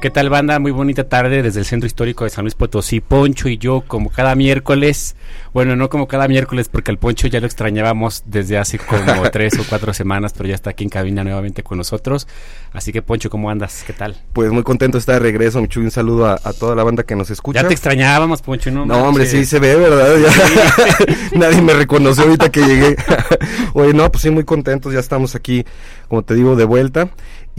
¿Qué tal banda? Muy bonita tarde desde el Centro Histórico de San Luis Potosí. Poncho y yo como cada miércoles, bueno, no como cada miércoles porque al Poncho ya lo extrañábamos desde hace como tres o cuatro semanas, pero ya está aquí en cabina nuevamente con nosotros. Así que Poncho, ¿cómo andas? ¿Qué tal? Pues muy contento de estar de regreso, Michu, un saludo a, a, toda la banda que nos escucha. Ya te extrañábamos, Poncho, ¿no? No, hombre, sí se ve, ¿verdad? Ya, nadie me reconoció ahorita que llegué. Oye, no, pues sí, muy contentos, ya estamos aquí, como te digo, de vuelta.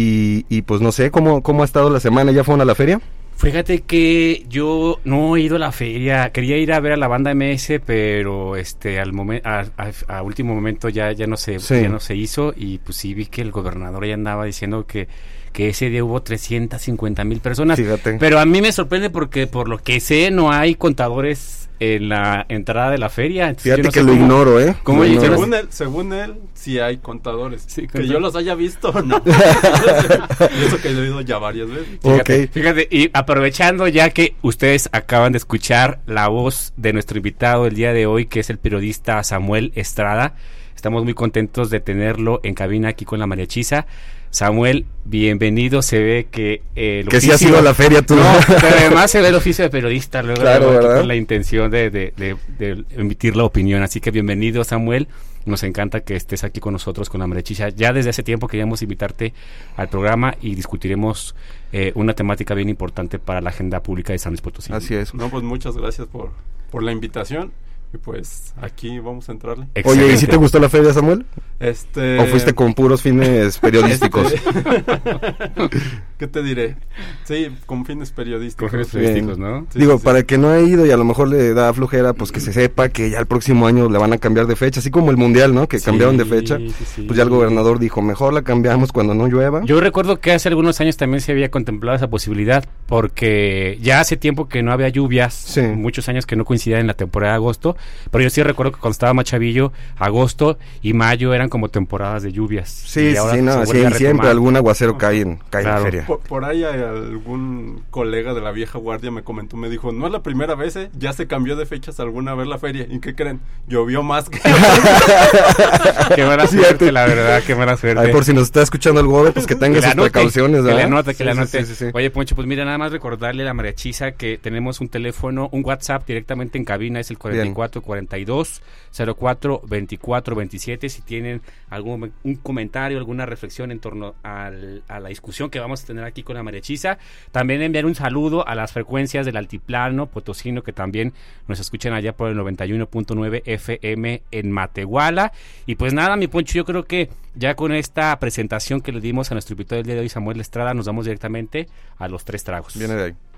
Y, y, pues no sé, ¿cómo, ¿cómo ha estado la semana? ¿Ya fueron a la feria? Fíjate que yo no he ido a la feria, quería ir a ver a la banda MS, pero este al momento a, a, a, último momento ya ya no se sí. ya no se hizo y pues sí vi que el gobernador ya andaba diciendo que que ese día hubo 350 mil personas. Fíjate. Pero a mí me sorprende porque por lo que sé no hay contadores en la entrada de la feria. Entonces, Fíjate no que lo cómo, ignoro, ¿eh? ¿cómo lo ignoro. Según, él, según él, sí hay contadores. Sí, que yo los haya visto, no. y eso que he oído ya varias veces. Fíjate, okay. fíjate, y aprovechando ya que ustedes acaban de escuchar la voz de nuestro invitado el día de hoy, que es el periodista Samuel Estrada, estamos muy contentos de tenerlo en cabina aquí con la mariachisa. Samuel, bienvenido. Se ve que eh, que sí ha sido a la feria tú. No, pero además se ve el oficio de periodista luego, claro, luego con la intención de, de, de, de, emitir la opinión. Así que bienvenido, Samuel. Nos encanta que estés aquí con nosotros con la Marechicha. Ya desde hace tiempo queríamos invitarte al programa y discutiremos eh, una temática bien importante para la agenda pública de San Luis Potosí. Así es. No, pues muchas gracias por, por la invitación. Y pues aquí vamos a entrarle. Excelente. Oye, ¿y si te gustó la feria, Samuel? Este... ¿O fuiste con puros fines periodísticos? Este... ¿Qué te diré? Sí, con fines periodísticos. Con fines periodísticos, ¿no? Sí, Digo, sí, para sí. el que no ha ido y a lo mejor le da flojera, pues que se sepa que ya el próximo año le van a cambiar de fecha, así como el mundial, ¿no? Que cambiaron de fecha. Pues ya el gobernador dijo, mejor la cambiamos cuando no llueva. Yo recuerdo que hace algunos años también se había contemplado esa posibilidad, porque ya hace tiempo que no había lluvias, muchos años que no coincidían en la temporada de agosto, pero yo sí recuerdo que cuando estaba más chavillo, agosto y mayo eran como temporadas de lluvias. Sí, sí, no, sí, siempre algún aguacero cae en, cae claro. en la feria. Por, por, ahí hay algún colega de la vieja guardia me comentó, me dijo, no es la primera vez, ¿eh? ya se cambió de fechas alguna vez la feria. ¿Y qué creen? Llovió más que... qué mala suerte, la verdad, qué mala suerte. Ay, por si nos está escuchando el gobe, pues que tenga que sus anote, precauciones, ¿verdad? Que le anote, que sí, le anote. Sí, sí, Oye, Poncho, pues mira, nada más recordarle a la mariachisa que tenemos un teléfono, un WhatsApp directamente en cabina, es el 44 42 04 24 27. Si tienen algún un comentario, alguna reflexión en torno al, a la discusión que vamos a tener aquí con la mariachisa, también enviar un saludo a las frecuencias del altiplano potosino que también nos escuchan allá por el 91.9 FM en Matehuala. Y pues nada, mi Poncho, yo creo que ya con esta presentación que le dimos a nuestro invitado del día de hoy, Samuel Estrada, nos vamos directamente a los tres tragos. Viene de ahí.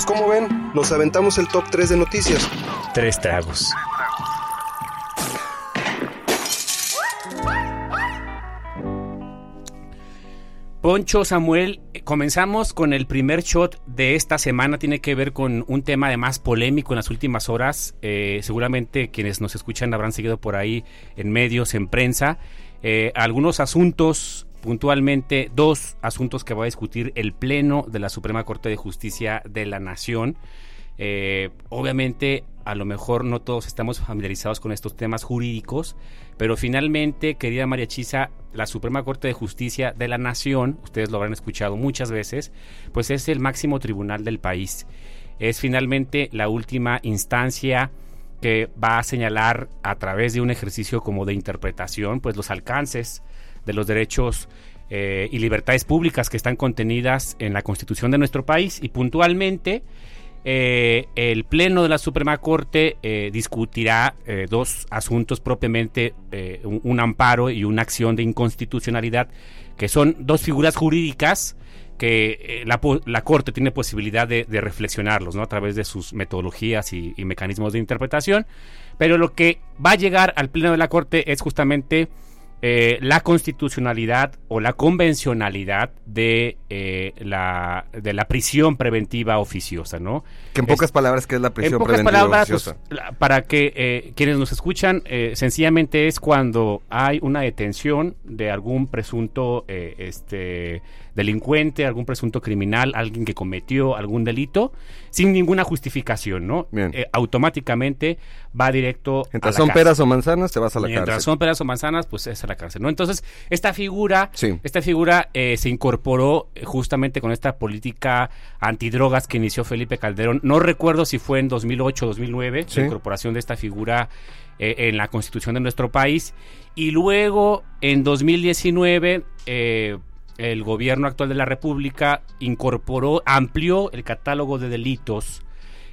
Pues como ven, nos aventamos el top 3 de noticias. Tres tragos. Poncho Samuel, comenzamos con el primer shot de esta semana. Tiene que ver con un tema además polémico en las últimas horas. Eh, seguramente quienes nos escuchan habrán seguido por ahí en medios, en prensa. Eh, algunos asuntos, puntualmente dos asuntos que va a discutir el Pleno de la Suprema Corte de Justicia de la Nación. Eh, obviamente, a lo mejor no todos estamos familiarizados con estos temas jurídicos, pero finalmente, querida María Chisa, la Suprema Corte de Justicia de la Nación, ustedes lo habrán escuchado muchas veces, pues es el máximo tribunal del país. Es finalmente la última instancia que va a señalar a través de un ejercicio como de interpretación, pues los alcances de los derechos eh, y libertades públicas que están contenidas en la Constitución de nuestro país y puntualmente eh, el Pleno de la Suprema Corte eh, discutirá dos asuntos propiamente, un, amparo y una acción de inconstitucionalidad, que son dos figuras jurídicas que la, la, Corte tiene posibilidad de, de, reflexionarlos ¿no? a través de sus metodologías y mecanismos de interpretación, pero lo que va a llegar al Pleno de la Corte es justamente eh, la constitucionalidad o la convencionalidad de, eh, la, de la prisión preventiva oficiosa, ¿no? Que en pocas es, palabras, ¿qué es la prisión en pocas preventiva palabras, oficiosa? Pues, para que eh, quienes nos escuchan, eh, sencillamente es cuando hay una detención de algún presunto eh, este, delincuente, algún presunto criminal, alguien que cometió algún delito, sin ninguna justificación, ¿no? Eh, automáticamente va directo Mientras a la son cárcel. peras o manzanas, te vas a la Mientras cárcel. son peras o manzanas, pues es a la cárcel, ¿no? Entonces, esta figura, Sí. esta figura eh, se incorporó eh, justamente con esta política antidrogas que inició Felipe Calderón. No recuerdo si fue en 2008 o 2009, Sí. la incorporación de esta figura en la constitución de nuestro país. Y luego, en 2019, eh, el gobierno actual de la República incorporó, amplió el catálogo de delitos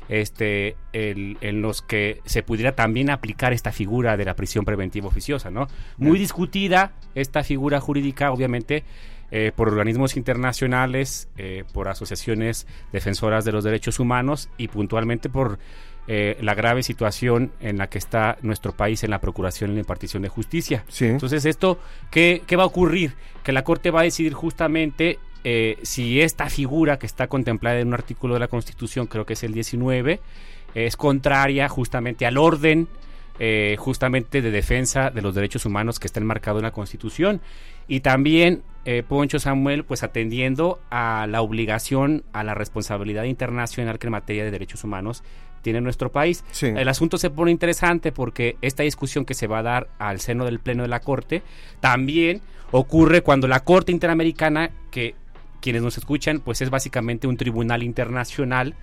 este, el- en los que se pudiera también aplicar esta figura de la prisión preventiva oficiosa, ¿no? Muy discutida esta figura jurídica, obviamente, eh, por organismos internacionales, eh, por asociaciones defensoras de los derechos humanos y puntualmente por eh, la grave situación en la que está nuestro país en la procuración y la impartición de justicia. Sí. Entonces, esto, ¿qué, qué va a ocurrir? Que la Corte va a decidir justamente eh, si esta figura que está contemplada en un artículo de la Constitución, creo que es el 19, es contraria justamente al orden eh, justamente de defensa de los derechos humanos que está enmarcado en la Constitución. Y también, eh, Poncho Samuel, pues atendiendo a la obligación, a la responsabilidad internacional que en materia de derechos humanos tiene nuestro país. Sí. El asunto se pone interesante porque esta discusión que se va a dar al seno del Pleno de la Corte también ocurre cuando la Corte Interamericana, que quienes nos escuchan, pues es básicamente un tribunal internacional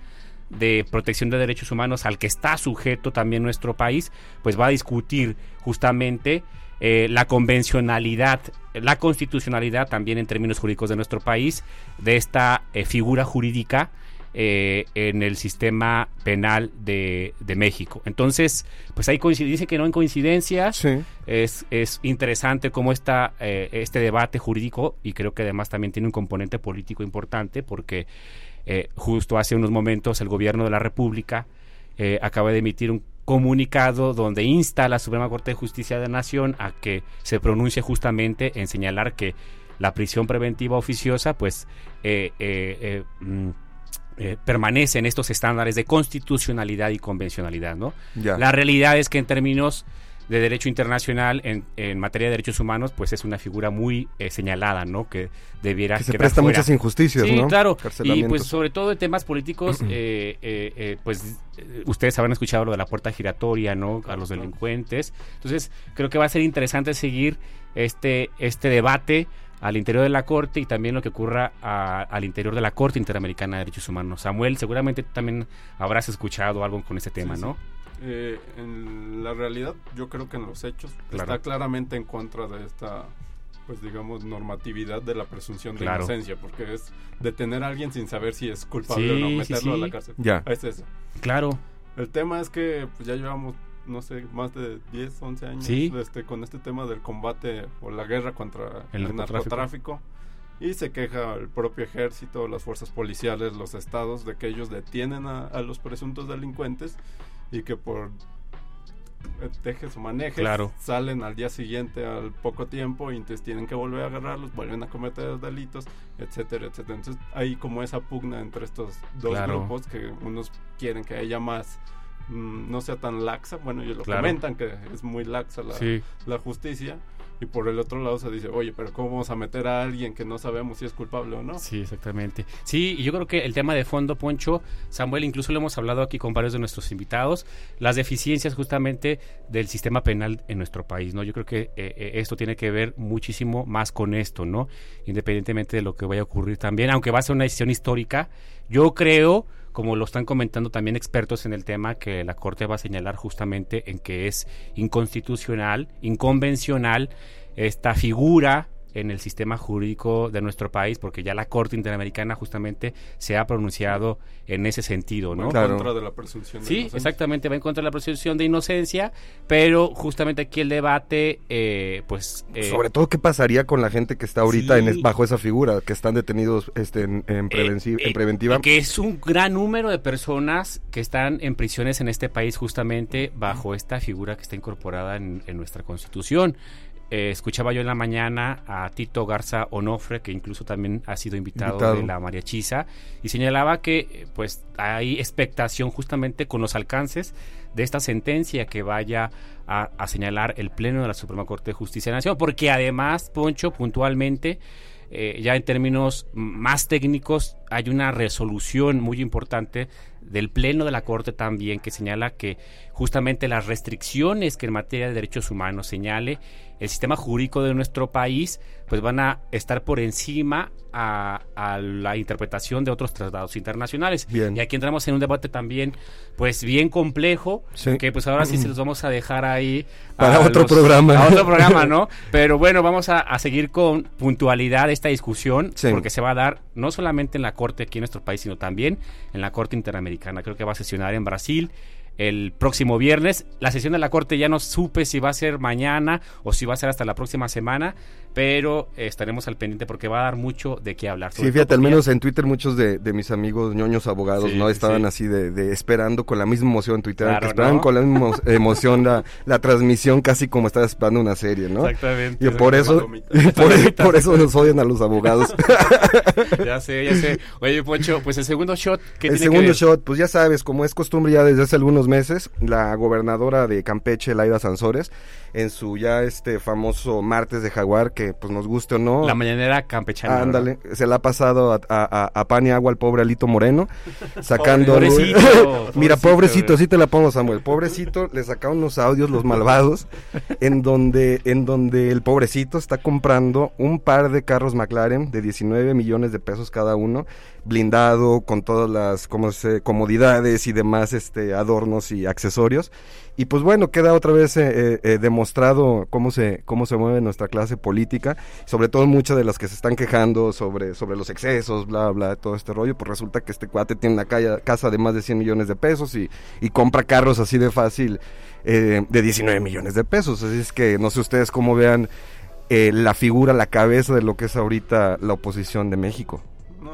de protección de derechos humanos al que está sujeto también nuestro país, pues va a discutir justamente eh, la convencionalidad, la constitucionalidad también en términos jurídicos de nuestro país, de esta eh, figura jurídica eh, en el sistema penal de, de México. Entonces, pues ahí dice que no en coincidencias, Sí. es, es interesante cómo está eh, este debate jurídico y creo que además también tiene un componente político importante porque eh, justo hace unos momentos el gobierno de la República eh, acaba de emitir un comunicado donde insta a la Suprema Corte de Justicia de la Nación a que se pronuncie justamente en señalar que la prisión preventiva oficiosa pues eh, eh, eh, mm, eh, permanece en estos estándares de constitucionalidad y convencionalidad, ¿no? Ya. La realidad es que en términos de derecho internacional, en, en materia de derechos humanos, pues es una figura muy eh, señalada, ¿no? Que debiera Que se presta fuera. muchas injusticias, Sí, ¿no? claro. Y pues sobre todo en temas políticos, eh, eh, eh, pues eh, ustedes habrán escuchado lo de la puerta giratoria, ¿no? A los delincuentes. Entonces, creo que va a ser interesante seguir este, este debate al interior de la Corte y también lo que ocurra a- al interior de la Corte Interamericana de Derechos Humanos. Samuel, seguramente también habrás escuchado algo con este tema, Sí, ¿no? sí. Eh, en la realidad, yo creo que en los hechos Claro. está claramente en contra de esta, pues digamos, normatividad de la presunción de Claro. inocencia, porque es detener a alguien sin saber si es culpable o no, sí, meterlo a la cárcel. Ya. Es eso. Claro. El tema es que pues, ya llevamos, no sé, más de 10, 11 años Sí. este, con este tema del combate o la guerra contra El el, narcotráfico. narcotráfico. Y se queja el propio ejército, las fuerzas policiales, los estados, de que ellos detienen a, a los presuntos delincuentes y que por eh, tejes o manejes Claro. salen al día siguiente al poco tiempo y entonces tienen que volver a agarrarlos, vuelven a cometer delitos, etcétera, etcétera. Entonces hay como esa pugna entre estos dos Claro. grupos que unos quieren que haya más no sea tan laxa, bueno, ellos lo Claro. comentan que es muy laxa la, Sí. la justicia y por el otro lado se dice, oye, pero ¿cómo vamos a meter a alguien que no sabemos si es culpable o no? Sí, exactamente. Sí, y yo creo que el tema de fondo, Poncho, Samuel, incluso lo hemos hablado aquí con varios de nuestros invitados, las deficiencias justamente del sistema penal en nuestro país, ¿no? Yo creo que eh, eh, esto tiene que ver muchísimo más con esto, ¿no? Independientemente de lo que vaya a ocurrir también, aunque va a ser una decisión histórica, yo creo, como lo están comentando también expertos en el tema, que la Corte va a señalar justamente en que es inconstitucional, inconvencional, esta figura en el sistema jurídico de nuestro país, porque ya la Corte Interamericana justamente se ha pronunciado en ese sentido, ¿no? En contra de la presunción de Sí, inocencia. exactamente, va en contra de la presunción de inocencia, pero justamente aquí el debate, eh, pues... eh, Sobre todo, ¿qué pasaría con la gente que está ahorita en Sí. es- bajo esa figura, que están detenidos este, en, en eh, en eh, preventiva? Que es un gran número de personas que están en prisiones en este país justamente bajo esta figura que está incorporada en, en nuestra constitución. Eh, escuchaba yo en la mañana a Tito Garza Onofre, que incluso también ha sido invitado, Invitado. de la Mariachisa, y señalaba que pues hay expectación justamente con los alcances de esta sentencia que vaya a, a señalar el Pleno de la Suprema Corte de Justicia de la Nación, porque además, Poncho, puntualmente, eh, ya en términos más técnicos, hay una resolución muy importante del Pleno de la Corte también que señala que justamente las restricciones que en materia de derechos humanos señale el sistema jurídico de nuestro país, pues van a estar por encima a, a la interpretación de otros tratados internacionales. Bien. Y aquí entramos en un debate también, pues bien complejo, Sí. que pues ahora sí se los vamos a dejar ahí. Para otro programa. A otro programa, ¿no? Pero bueno, vamos a, a seguir con puntualidad esta discusión, Sí. porque se va a dar no solamente en la Corte aquí en nuestro país, sino también en la Corte Interamericana. Creo que va a sesionar en Brasil el próximo viernes. La sesión de la Corte ya no supe si va a ser mañana o si va a ser hasta la próxima semana, pero estaremos al pendiente porque va a dar mucho de qué hablar. Sí, fíjate, al menos en Twitter muchos de, de mis amigos ñoños abogados, Sí, ¿no? Estaban sí. así de, de esperando con la misma emoción, Twitter, Claro, que esperaban ¿no? con la misma emo- emoción la, la transmisión, casi como estabas esperando una serie, ¿no? Exactamente. Y por eso, por, por eso nos odian a los abogados. Ya sé, ya sé. Oye, Poncho, pues el segundo shot que El tiene que segundo ver? shot, pues ya sabes, como es costumbre ya desde hace algunos meses, la gobernadora de Campeche, Laida Sansores, en su ya este famoso martes de jaguar, que pues nos guste o no, La mañanera campechana. ándale, se la ha pasado a, a- pan y agua al pobre Alito Moreno, sacando... Pobrecito, Mira, pobrecito, sí te la pongo, Samuel. Pobrecito, le sacaron unos audios, los malvados, en donde, en donde el pobrecito está comprando un par de carros McLaren de 19 millones de pesos cada uno, blindado, con todas las como se, comodidades y demás este, adornos y accesorios. Y pues bueno, queda otra vez eh, eh, eh, demostrado cómo se, cómo se mueve nuestra clase política, sobre todo muchas de las que se están quejando sobre, sobre los excesos, bla, bla, todo este rollo, pues resulta que este cuate tiene una casa de más de 100 millones de pesos y, y compra carros así de fácil eh, de 19 millones de pesos. Así es que no sé ustedes cómo vean la figura, la cabeza de lo que es ahorita la oposición de México.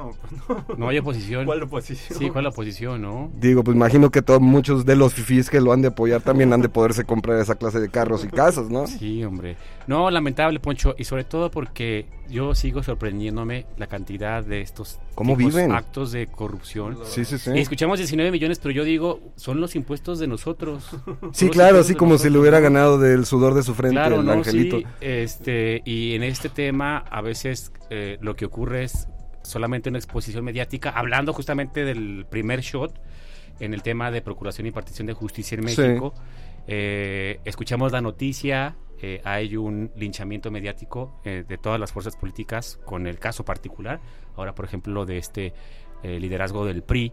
No, pues no. No hay oposición. ¿Cuál oposición? Sí, ¿cuál oposición, no? Digo, pues imagino que todos, muchos de los fifís que lo han de apoyar también han de poderse comprar esa clase de carros y casas, ¿no? Sí, hombre. No, lamentable, Poncho, y sobre todo porque yo sigo sorprendiéndome la cantidad de estos ¿Cómo viven? actos de corrupción. Sí, sí, sí. Y escuchamos 19 millones, pero yo digo, son los impuestos de nosotros. Sí, claro, así como si le hubiera ganado del sudor de su frente Claro, el no, angelito. sí, este, y en este tema a veces eh, lo que ocurre es solamente una exposición mediática, hablando justamente del primer shot en el tema de procuración y partición de justicia en Sí. México. Eh, escuchamos la noticia, eh, hay un linchamiento mediático eh, de todas las fuerzas políticas con el caso particular, ahora por ejemplo de este eh, liderazgo del PRI,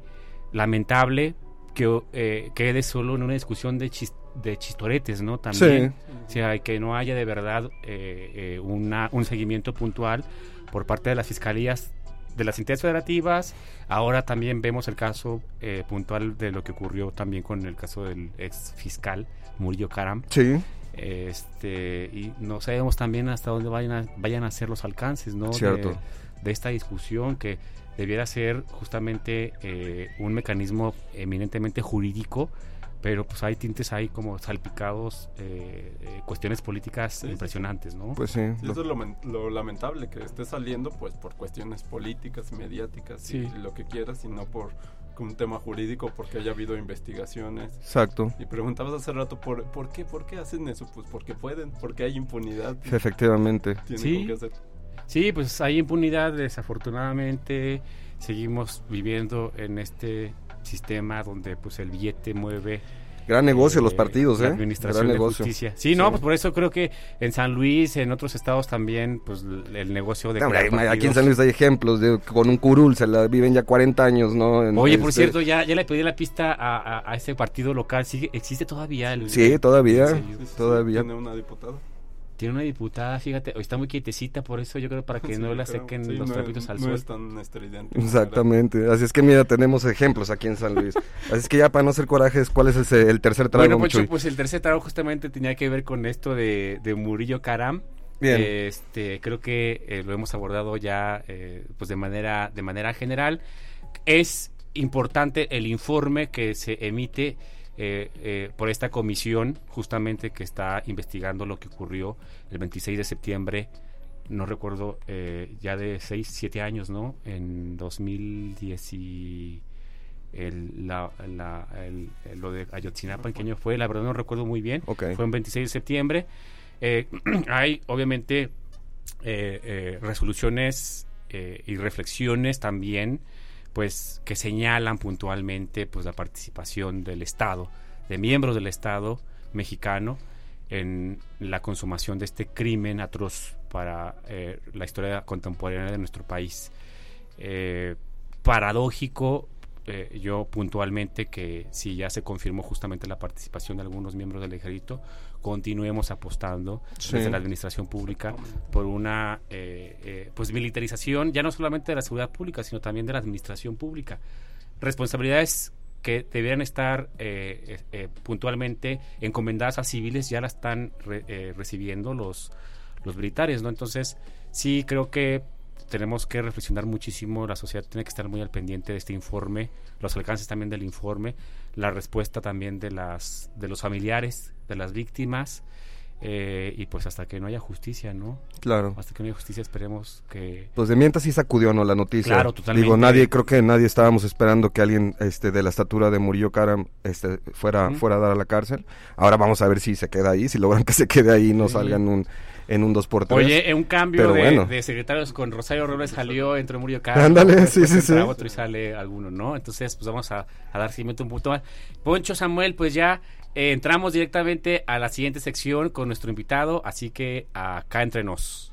lamentable que eh, quede solo en una discusión de, chis- de chistoretes, ¿no? También. O sea, que no haya de verdad eh, eh, una, un seguimiento puntual por parte de las fiscalías de las entidades federativas. Ahora también vemos el caso eh, puntual de lo que ocurrió también con el caso del ex fiscal Murillo Karam. Sí, Este, y no sabemos también hasta dónde vayan a, vayan a ser los alcances, ¿no? Cierto. De, de esta discusión que debiera ser justamente eh, un mecanismo eminentemente jurídico, pero pues hay tintes ahí como salpicados, eh, eh, cuestiones políticas Sí, impresionantes, ¿no? pues sí. Sí, eso es lo, lo lamentable, que esté saliendo pues por cuestiones políticas, mediáticas Sí. y lo que quieras, y no por un tema jurídico, porque haya habido investigaciones. Exacto. Y preguntabas hace rato, ¿por, ¿por qué? ¿Por qué hacen eso? Pues porque pueden, porque hay impunidad. Efectivamente. Tienen Sí. con qué hacer. Sí, pues hay impunidad, desafortunadamente seguimos viviendo en este sistema donde pues el billete mueve Gran negocio los eh, partidos, la ¿eh? administración Gran de negocio. justicia. Sí, no, Sí. pues por eso creo que en San Luis, en otros estados también, pues el negocio de No, hombre, aquí en San Luis hay ejemplos de con un curul, se la viven ya 40 años, ¿no? En- Oye, por este, cierto, ya, ya le pedí la pista a, a, a ese partido local. ¿Sigue, ¿Existe todavía el...? Sí, todavía, ¿En serio? Sí, sí, sí, todavía. Tiene una diputada. Tiene una diputada, fíjate, hoy está muy quietecita, por eso yo creo para que Sí, no la creo. sequen Sí, los no, trapitos al no sol. es tan estridente. Exactamente. Así es que mira, tenemos ejemplos aquí en San Luis. Así es que ya para no hacer corajes, ¿cuál es ese- el tercer trago, Bueno, Poncho, Chuy? pues el tercer trago justamente tenía que ver con esto de, de Murillo Karam. Bien. Este, creo que eh, lo hemos abordado ya eh, pues de manera, de manera general. Es importante el informe que se emite eh, eh, por esta comisión, justamente que está investigando lo que ocurrió el 26 de septiembre, no recuerdo, eh, ya de 6, 7 años, ¿no? En 2010 y el, la, la- el- lo de Ayotzinapa, ¿en qué año fue? La verdad no recuerdo muy bien. Ok. Fue en 26 de septiembre. Hay, obviamente, resoluciones y reflexiones también, pues, que señalan puntualmente, pues, la participación del Estado, de miembros del Estado mexicano en la consumación de este crimen atroz para eh, la historia contemporánea de nuestro país. Eh, paradójico, eh, yo puntualmente que si ya se confirmó justamente la participación de algunos miembros del ejército, continuemos apostando Sí. desde la administración pública por una eh, eh, pues militarización ya no solamente de la seguridad pública, sino también de la administración pública. Responsabilidades que debieran estar puntualmente encomendadas a civiles ya la están re- recibiendo los, los militares, ¿no? Entonces, sí creo que tenemos que reflexionar muchísimo, la sociedad tiene que estar muy al pendiente de este informe, los alcances también del informe, la respuesta también de las de los familiares, de las víctimas, eh, y pues hasta que no haya justicia, ¿no? Claro. Hasta que no haya justicia esperemos que... Pues de mientras sí sacudió, ¿no? La noticia. Claro, totalmente. Digo, nadie, creo que nadie estábamos esperando que alguien este, de la estatura de Murillo Karam este, fuera, fuera a dar a la cárcel. Ahora vamos a ver si se queda ahí, si logran que se quede ahí y no Sí. salgan un, en un 2 por 3 Oye, en un cambio Pero de, bueno. de secretarios con Rosario Robles salió, entró Murillo Caro. Ándale, sí, sí, sí. otro y sale alguno, ¿no? Entonces, pues vamos a, a dar seguimiento un punto más. Poncho Samuel, pues ya eh, entramos directamente a la siguiente sección con nuestro invitado, así que acá entre nos.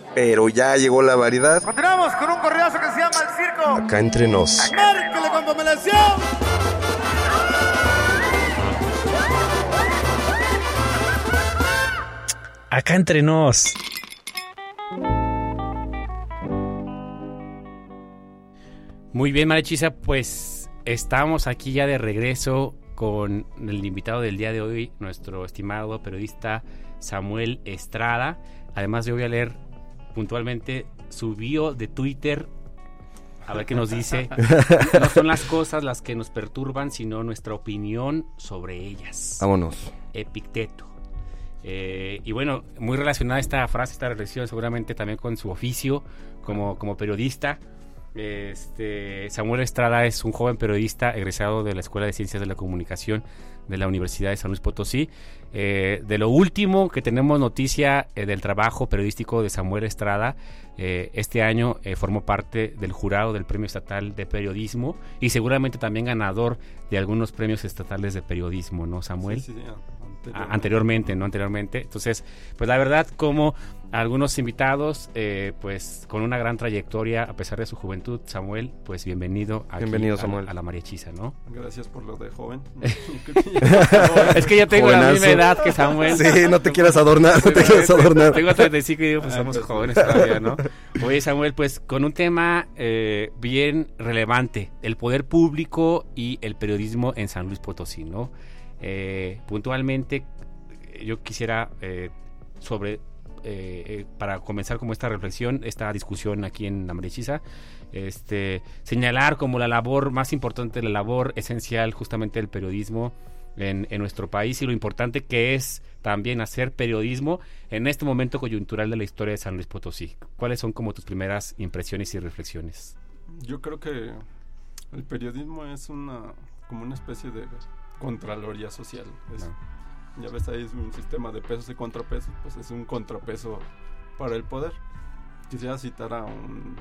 Pero ya llegó la variedad. Continuamos con un correazo que se llama El Circo. Acá entre nos. Márquele con dominación. Acá entre nos. Muy bien, Marechisa, pues estamos aquí ya de regreso con el invitado del día de hoy, nuestro estimado periodista Samuel Estrada. Además, yo voy a leer puntualmente su bio de Twitter. A ver qué nos dice. No son las cosas las que nos perturban, sino nuestra opinión sobre ellas. Vámonos. Epicteto. Eh, y bueno, muy relacionada esta frase, esta reflexión, seguramente también con su oficio como, como periodista. Este, Samuel Estrada es un joven periodista egresado de la Escuela de Ciencias de la Comunicación de la Universidad de San Luis Potosí. Eh, de lo último que tenemos noticia eh, del trabajo periodístico de Samuel Estrada, eh, este año eh, formó parte del jurado del Premio Estatal de Periodismo y seguramente también ganador de algunos premios estatales de periodismo, ¿no, Samuel? Sí, sí, a- anteriormente, ¿no? Anteriormente. Entonces, pues la verdad, como algunos invitados, eh, pues con una gran trayectoria, a pesar de su juventud, Samuel, pues bienvenido aquí Bienvenido, a la- Samuel. A, la María Hechiza, ¿no? Gracias por lo de joven. es que yo tengo la misma edad que Samuel. Sí, no te quieras adornar, no te quieras adornar. Tengo 35 y digo, pues Ah, somos pues, jóvenes todavía, ¿no? Oye, Samuel, pues con un tema eh, bien relevante, el poder público y el periodismo en San Luis Potosí, ¿no? Eh, puntualmente, yo quisiera eh, sobre, eh, para comenzar como esta reflexión, esta discusión aquí en la Marichisa, este, señalar como la labor más importante, la labor esencial justamente del periodismo en, en nuestro país y lo importante que es también hacer periodismo en este momento coyuntural de la historia de San Luis Potosí. ¿Cuáles son como tus primeras impresiones y reflexiones? Yo creo que el periodismo es una como una especie de contraloría social. Es- Ya ves ahí es un sistema de pesos y contrapesos, pues es un contrapeso para el poder. quisiera citar a un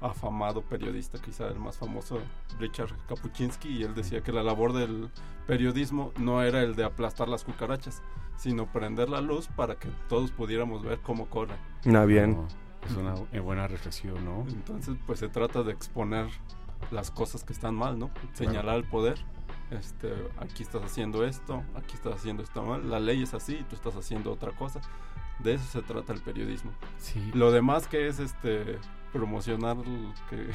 afamado periodista, quizá el más famoso, Richard Kapuczynski, y él decía que la labor del periodismo no era el de aplastar las cucarachas, sino prender la luz para que todos pudiéramos ver cómo corren. Ah, bien. Es una buena reflexión, ¿no? Entonces, pues se trata de exponer las cosas que están mal, ¿no? Señalar el poder. Este, aquí estás haciendo esto, aquí estás haciendo esto mal, la ley es así, tú estás haciendo otra cosa. De eso se trata el periodismo. Sí. Lo demás que es este promocionar que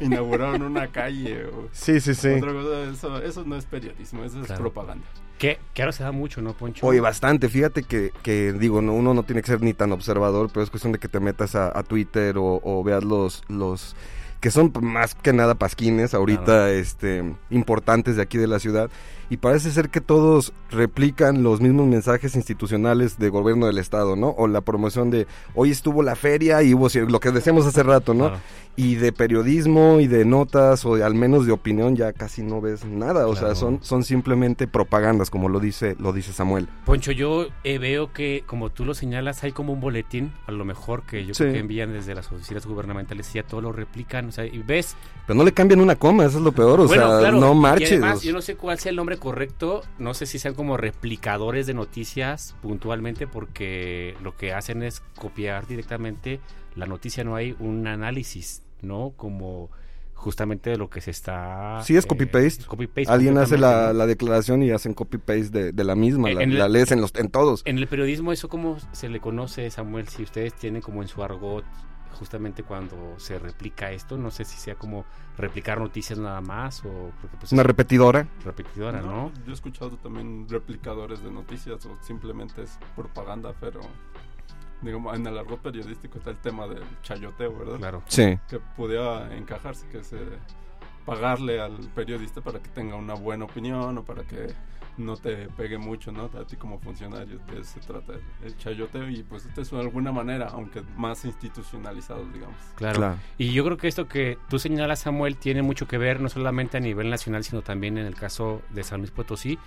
inauguraron una calle o Sí, sí, sí. otra cosa, eso, eso no es periodismo, eso es Claro. propaganda. Que, que ahora se da mucho, ¿no, Poncho? Oye, bastante. Fíjate que, que digo, no, uno no tiene que ser ni tan observador, pero es cuestión de que te metas a, a Twitter o, o veas los, los que son más que nada pasquines ahorita Claro. este, importantes de aquí de la ciudad. Y parece ser que todos replican los mismos mensajes institucionales de gobierno del estado, ¿no? O la promoción de hoy estuvo la feria y hubo lo que decíamos hace rato, ¿no? Claro. Y de periodismo y de notas o de- al menos de opinión ya casi no ves nada. O sea, son, son simplemente propagandas, como lo dice, lo dice Samuel. Poncho, yo eh, veo que, como tú lo señalas, hay como un boletín, a lo mejor que yo Sí. creo que envían desde las oficinas gubernamentales y ya todo lo replican. O sea, y ves. Pero no le cambian una coma, eso es lo peor. O bueno, sea, claro, no y marches. además, yo no sé cuál sea el nombre correcto, no sé si sean como replicadores de noticias puntualmente, porque lo que hacen es copiar directamente la noticia, no hay un análisis, ¿no? Como justamente de lo que se está... Sí, es eh, copy-paste. copy-paste Alguien hace la, declaración y hacen copy-paste de, de la misma, En- la, en el- lees en, los, en todos. En el periodismo, ¿eso cómo se le conoce, Samuel? Si ustedes tienen como en su argot, justamente cuando se replica esto, no sé si sea como replicar noticias nada más o... Porque pues Una repetidora. repetidora, ¿no? Yo he escuchado también replicadores de noticias o simplemente es propaganda, pero digamos, en el argot periodístico está el tema del chayoteo, ¿verdad? Claro. Sí. Que pudiera encajarse, que es eh, pagarle al periodista para que tenga una buena opinión o para que no te pegue mucho, ¿no? A ti como funcionario, de eso se trata el, el chayoteo y pues esto es de alguna manera, aunque más institucionalizado, digamos. Claro. Claro. Y yo creo que esto que tú señalas, Samuel, tiene mucho que ver no solamente a nivel nacional, sino también en el caso de San Luis Potosí,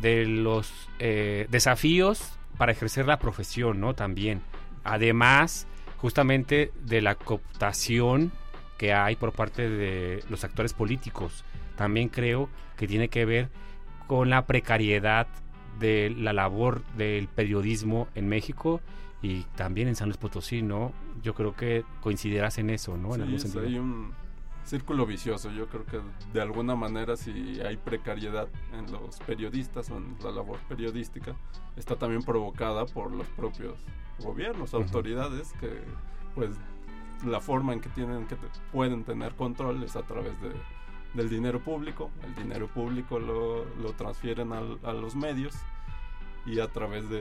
de los eh, desafíos para ejercer la profesión, ¿no? También. Además, justamente de la cooptación que hay por parte de los actores políticos. También creo que tiene que ver con la precariedad de la labor del periodismo en México y también en San Luis Potosí, ¿no? Yo creo que coincidirás en eso, ¿no? En Sí, algún sentido. hay un círculo vicioso. Yo creo que de alguna manera si hay precariedad en los periodistas o en la labor periodística, está también provocada por los propios gobiernos, autoridades que pues la forma en que tienen que te- pueden tener control es a través de del dinero público, el dinero público lo, lo transfieren al- a los medios y a través de,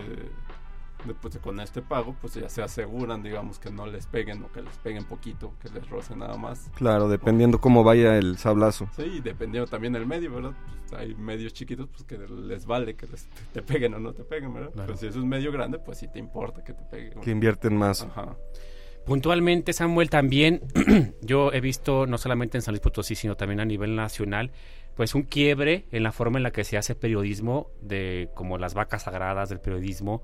de, pues, con este pago pues ya se aseguran digamos que no les peguen o que les peguen poquito, que les rocen nada más. Claro, dependiendo cómo vaya el sablazo. Sí, y dependiendo también del medio, ¿verdad? Pues hay medios chiquitos pues que les vale que les, te peguen o no te peguen, ¿verdad? Claro. Pero si es un medio grande, pues sí te importa que te peguen. Que invierten más. Ajá. Puntualmente, Samuel, también yo he visto, no solamente en San Luis Potosí, sino también a nivel nacional, pues un quiebre en la forma en la que se hace periodismo, de como las vacas sagradas del periodismo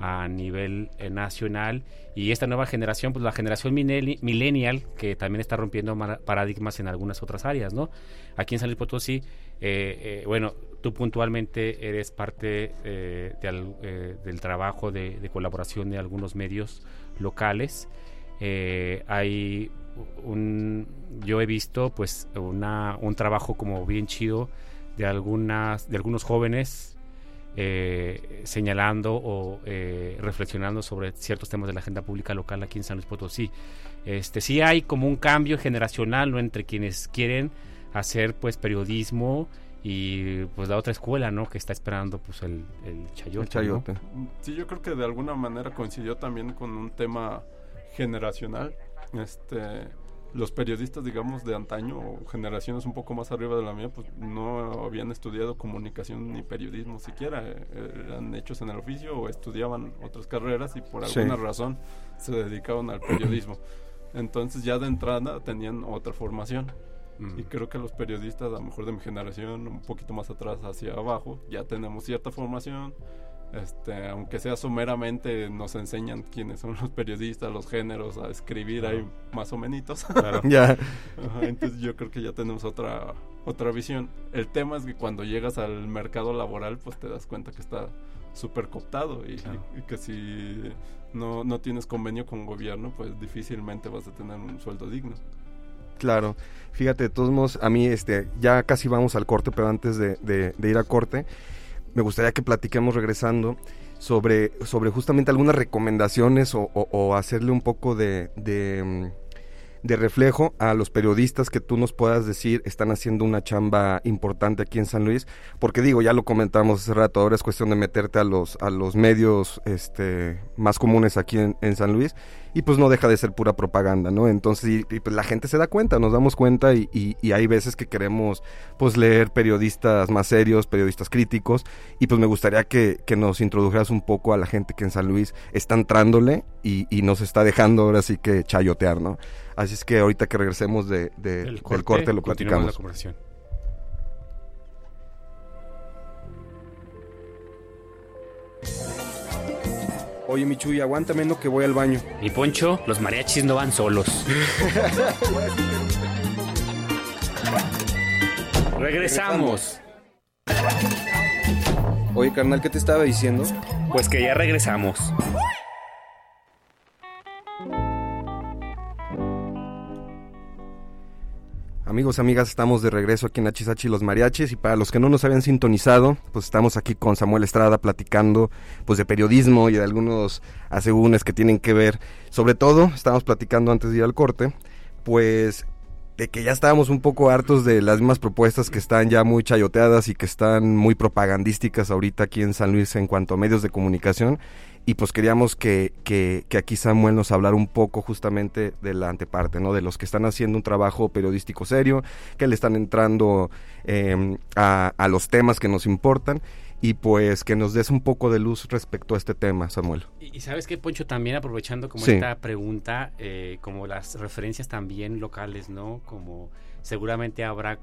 a nivel eh, nacional. Y esta nueva generación, pues la generación millenni- millennial, que también está rompiendo paradigmas en algunas otras áreas, ¿no? Aquí en San Luis Potosí, eh, eh, bueno, tú puntualmente eres parte eh, eh, del trabajo de, de colaboración de algunos medios locales. Eh, hay un yo he visto pues una, un trabajo como bien chido de algunas de algunos jóvenes eh, señalando o eh, reflexionando sobre ciertos temas de la agenda pública local aquí en San Luis Potosí. Este sí hay como un cambio generacional ¿no? entre quienes quieren hacer pues periodismo y pues la otra escuela, ¿no? Que está esperando pues el, el chayote. El chayote. ¿no? Sí, yo creo que de alguna manera coincidió también con un tema generacional. Este, los periodistas, digamos, de antaño, o generaciones un poco más arriba de la mía, pues no habían estudiado comunicación ni periodismo siquiera. eh, Eran hechos en el oficio o estudiaban otras carreras y por Sí. alguna razón se dedicaban al periodismo. Entonces ya de entrada tenían otra formación. Mm. Y creo que los periodistas, a lo mejor de mi generación, un poquito más atrás hacia abajo, ya tenemos cierta formación, este, aunque sea someramente, nos enseñan quiénes son los periodistas, los géneros, a escribir ahí más o menos. Claro. ya. entonces yo creo que ya tenemos otra, otra visión. El tema es que cuando llegas al mercado laboral, pues te das cuenta que está súper cooptado y, y, que si no, no tienes convenio con gobierno, pues difícilmente vas a tener un sueldo digno. Claro, fíjate, de todos modos, a mí este, ya casi vamos al corte, pero antes de, ir a corte, me gustaría que platiquemos regresando sobre, sobre justamente algunas recomendaciones o, hacerle un poco de, de, mm, de, reflejo a los periodistas que tú nos puedas decir están haciendo una chamba importante aquí en San Luis, porque digo, ya lo comentamos hace rato, ahora es cuestión de meterte a los, a los medios este, más comunes aquí en, en San Luis y pues no deja de ser pura propaganda, ¿no? Entonces, pues la gente se da cuenta, nos damos cuenta y, y, hay veces que queremos pues leer periodistas más serios, periodistas críticos y pues me gustaría que, que nos introdujeras un poco a la gente que en San Luis está entrándole y, nos está dejando ahora sí que chayotear, ¿no? Es que ahorita que regresemos de, de El corte, del corte lo platicamos. la conversación. Oye, Michuy, aguántame no que voy al baño. Mi Poncho, los mariachis no van solos. Regresamos. Oye, carnal, ¿qué te estaba diciendo? Pues que ya regresamos. Amigos, amigas, estamos de regreso aquí en Achisachi Los Mariachis y para los que no nos habían sintonizado, pues estamos aquí con Samuel Estrada platicando pues de periodismo y de algunos asegúnes que tienen que ver, sobre todo, estábamos platicando antes de ir al corte, pues de que ya estábamos un poco hartos de las mismas propuestas que están ya muy chayoteadas y que están muy propagandísticas ahorita aquí en San Luis en cuanto a medios de comunicación y pues queríamos que, que, que, aquí Samuel nos hablara un poco justamente de la anteparte, ¿no? De los que están haciendo un trabajo periodístico serio, que le están entrando eh, a, a, los temas que nos importan y pues que nos des un poco de luz respecto a este tema, Samuel. Y, y sabes que, Poncho, también aprovechando como sí. esta pregunta, eh, como las referencias también locales, ¿no? Como seguramente habrá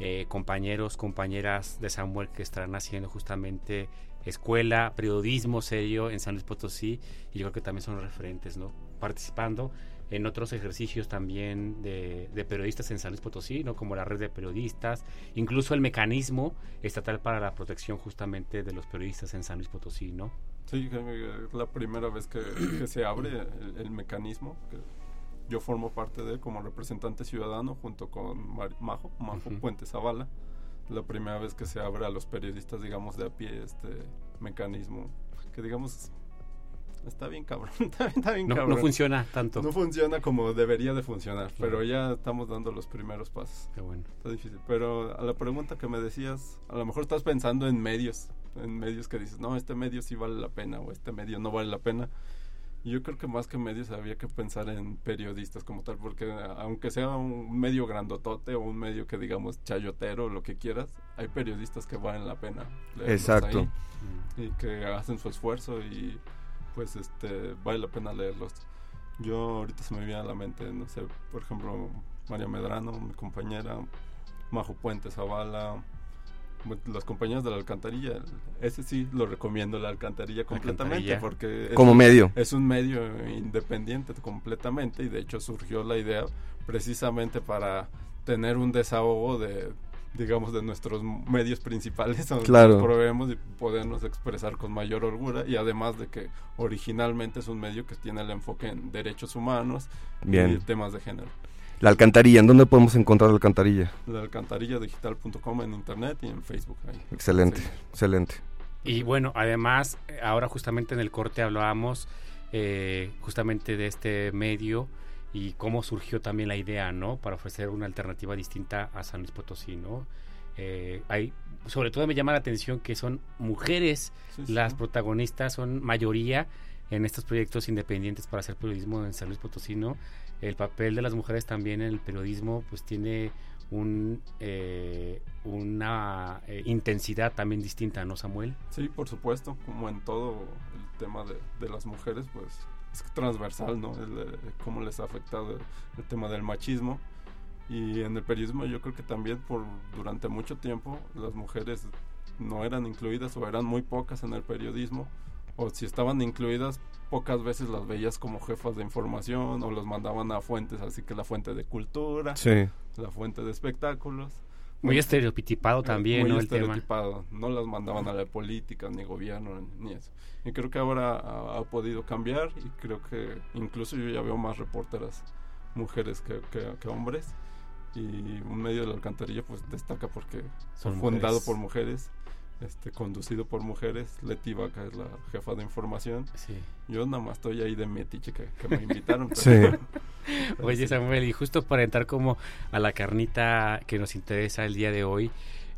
eh, compañeros, compañeras de Samuel que estarán haciendo justamente escuela, periodismo serio en San Luis Potosí y yo creo que también son referentes, ¿no? Participando en otros ejercicios también de, de, periodistas en San Luis Potosí, ¿no? Como la red de periodistas, incluso el mecanismo estatal para la protección justamente de los periodistas en San Luis Potosí, ¿no? Sí, es la primera vez que, que se abre el, el mecanismo. Que yo formo parte de él como representante ciudadano junto con Majo, Majo uh -huh. Puente Zavala la primera vez que se abre a los periodistas, digamos, de a pie este mecanismo, que digamos está bien cabrón, está bien, está bien no, cabrón. No funciona tanto. No funciona como debería de funcionar, pero ya estamos dando los primeros pasos. Qué bueno. Está difícil, pero a la pregunta que me decías, a lo mejor estás pensando en medios, en medios que dices, no, este medio sí vale la pena o este medio no vale la pena. Yo creo que más que medios había que pensar en periodistas como tal, porque aunque sea un medio grandotote o un medio que digamos chayotero o lo que quieras, hay periodistas que valen la pena. Exacto. Ahí, y que hacen su esfuerzo y pues este vale la pena leerlos. Yo ahorita se me viene a la mente, no sé, por ejemplo, María Medrano, mi compañera, Majo Puente Zavala, las compañías de la alcantarilla ese sí lo recomiendo la alcantarilla completamente alcantarilla. porque como es, medio es un medio independiente completamente y de hecho surgió la idea precisamente para tener un desahogo de digamos de nuestros medios principales donde claro. nos proveemos y podernos expresar con mayor holgura y además de que originalmente es un medio que tiene el enfoque en derechos humanos Bien. y temas de género la alcantarilla, ¿en dónde podemos encontrar la alcantarilla? La alcantarilladigital.com en internet y en Facebook. Ahí. Excelente, sí. excelente. Y bueno, además, ahora justamente en el corte hablábamos eh, justamente de este medio y cómo surgió también la idea, ¿no? Para ofrecer una alternativa distinta a San Luis Potosí, ¿no? Eh, hay, sobre todo me llama la atención que son mujeres sí, las sí. protagonistas, son mayoría en estos proyectos independientes para hacer periodismo en San Luis Potosí, ¿no? El papel de las mujeres también en el periodismo pues tiene un, eh, una eh, intensidad también distinta, ¿no, Samuel? Sí, por supuesto, como en todo el tema de, las mujeres, pues es transversal, ¿no? El, el, cómo les ha afectado el, el, tema del machismo. Y en el periodismo yo creo que también por durante mucho tiempo las mujeres no eran incluidas o eran muy pocas en el periodismo, o si estaban incluidas, pocas veces las veías como jefas de información o los mandaban a fuentes, así que la fuente de cultura, Sí. la fuente de espectáculos. Muy estereotipado también, muy ¿no? El tema. estereotipado. No las mandaban a la política, ni gobierno, ni eso. Y creo que ahora ha, ha podido cambiar y creo que incluso yo ya veo más reporteras mujeres que, que- que hombres. Y un medio de la alcantarilla pues destaca porque Son fue fundado mujeres. por mujeres, este, conducido por mujeres. Leti Vaca es la jefa de información. Sí. Yo nada más estoy ahí de metiche que, que me invitaron. pero- Sí. Oye Samuel, y justo para entrar como a la carnita que nos interesa el día de hoy,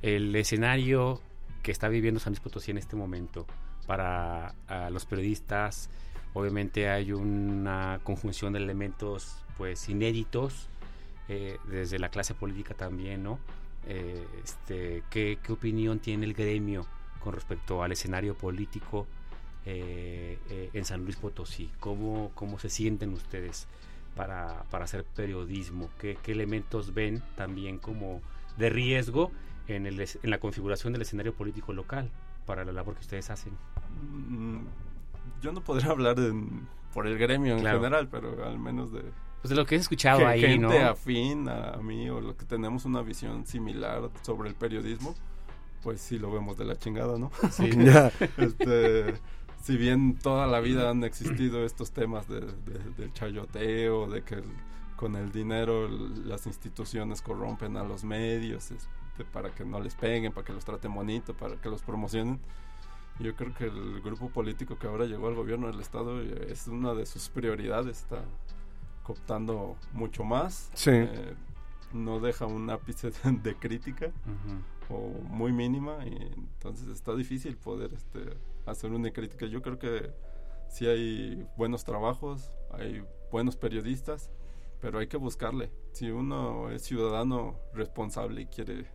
el escenario que está viviendo San Luis Potosí en este momento para a los periodistas, obviamente hay una conjunción de elementos pues inéditos, eh, desde la clase política también, ¿no? Eh, este, ¿qué, ¿Qué opinión tiene el gremio con respecto al escenario político eh, eh, en San Luis Potosí? ¿Cómo, cómo se sienten ustedes para, para hacer periodismo? ¿Qué, qué elementos ven también como de riesgo en, el, en la configuración del escenario político local para la labor que ustedes hacen? Mm, Yo no podría hablar en- por el gremio en Claro. general, pero al menos de, Pues de lo que he escuchado que ahí, gente ¿no? afín a, a mí o lo que tenemos una visión similar sobre el periodismo, pues sí lo vemos de la chingada, ¿no? Sí. Ya. Este, si bien toda la vida han existido estos temas de, de- del chayoteo, de que el- con el dinero el- las instituciones corrompen a los medios este, para que no les peguen, para que los traten bonito, para que los promocionen. Yo creo que el grupo político que ahora llegó al gobierno del estado eh, es una de sus prioridades, está cooptando mucho más. Sí. eh, no deja un ápice de, de crítica o muy mínima y entonces está difícil poder este, hacer una crítica. Yo creo que sí hay buenos trabajos, hay buenos periodistas, pero hay que buscarle. Si uno es ciudadano responsable y quiere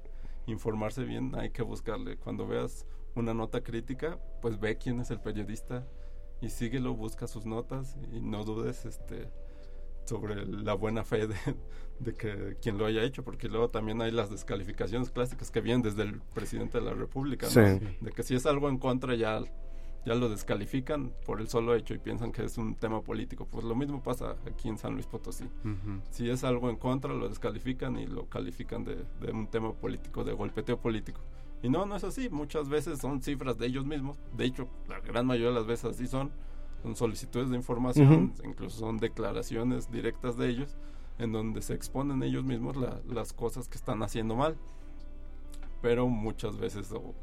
informarse bien, hay que buscarle. Cuando veas una nota crítica, pues ve quién es el periodista y síguelo, busca sus notas y no dudes este sobre la buena fe de, de que quien lo haya hecho, porque luego también hay las descalificaciones clásicas que vienen desde el presidente de la República, ¿no? Sí. de que si es algo en contra ya, ya lo descalifican por el solo hecho y piensan que es un tema político. Pues lo mismo pasa aquí en San Luis Potosí. Si es algo en contra, lo descalifican y lo califican de, de un tema político, de golpeteo político. Y no, no es así. Muchas veces son cifras de ellos mismos. De hecho, la gran mayoría de las veces así son. Son solicitudes de información, incluso son declaraciones directas de ellos, en donde se exponen ellos mismos la- las cosas que están haciendo mal. Pero muchas veces, o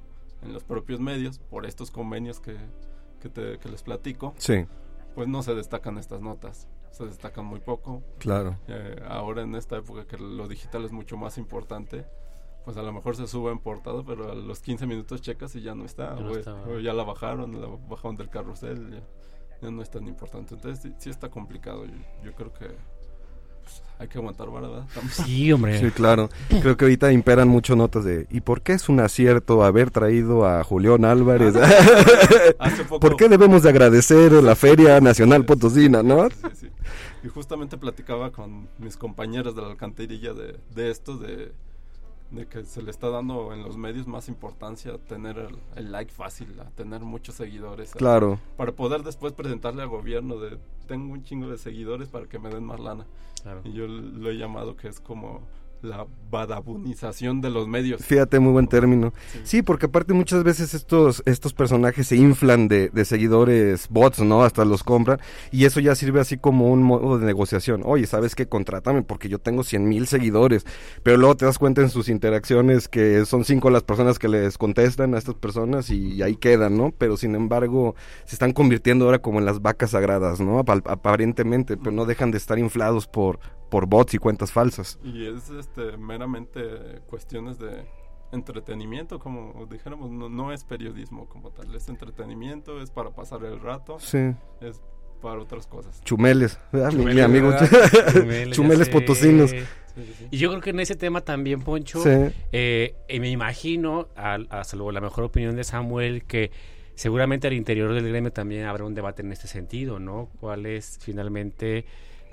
en los propios medios, por estos convenios que, que, te- que les platico, Sí, pues no se destacan estas notas. Se destacan muy poco. claro. Eh, ahora en esta época que lo digital es mucho más importante, pues a lo mejor se sube en portada, pero a los 15 minutos checas y ya no está. Ya no o, está. o ya la bajaron, la bajaron del carrusel, ya, ya no es tan importante. Entonces sí, sí está complicado. Yo, yo creo que pues, hay que aguantar, ¿verdad? Sí, hombre. Sí, claro. Creo que ahorita imperan mucho notas de ¿y por qué es un acierto haber traído a Julián Álvarez? Hace poco- ¿Por qué debemos de agradecer la Feria Nacional Potosina, no? Sí, sí. Y justamente platicaba con mis compañeros de la alcantarilla de, de esto, de, de que se le está dando en los medios más importancia a tener el, el like fácil, a tener muchos seguidores. a- Claro. Para poder después presentarle al gobierno de tengo un chingo de seguidores para que me den más lana. Claro. Y yo lo he llamado que es como la badabunización de los medios. Fíjate, muy buen término. Sí. Sí, porque aparte muchas veces estos, estos personajes se inflan de, de seguidores bots, ¿no? Hasta los compran. Y eso ya sirve así como un modo de negociación. Oye, ¿sabes qué? Contrátame porque yo tengo 100 mil seguidores. Pero luego te das cuenta en sus interacciones que son cinco las personas que les contestan a estas personas y ahí quedan, ¿no? Pero sin embargo se están convirtiendo ahora como en las vacas sagradas, ¿no? Aparentemente, pero no dejan de estar inflados por, por bots y cuentas falsas. Y es este meramente cuestiones de entretenimiento, como dijéramos, no, no es periodismo como tal, es entretenimiento, es para pasar el rato, Sí. es para otras cosas. Chumeles, ¿verdad? Mi- mi Chumeles, amigo. ¿verdad? Chumeles, Chumeles potosinos. Sí, sí, sí. Y yo creo que en ese tema también, Poncho, Sí. eh, y me imagino, a, salvo la mejor opinión de Samuel, que seguramente al interior del gremio también habrá un debate en este sentido, ¿no? ¿Cuál es finalmente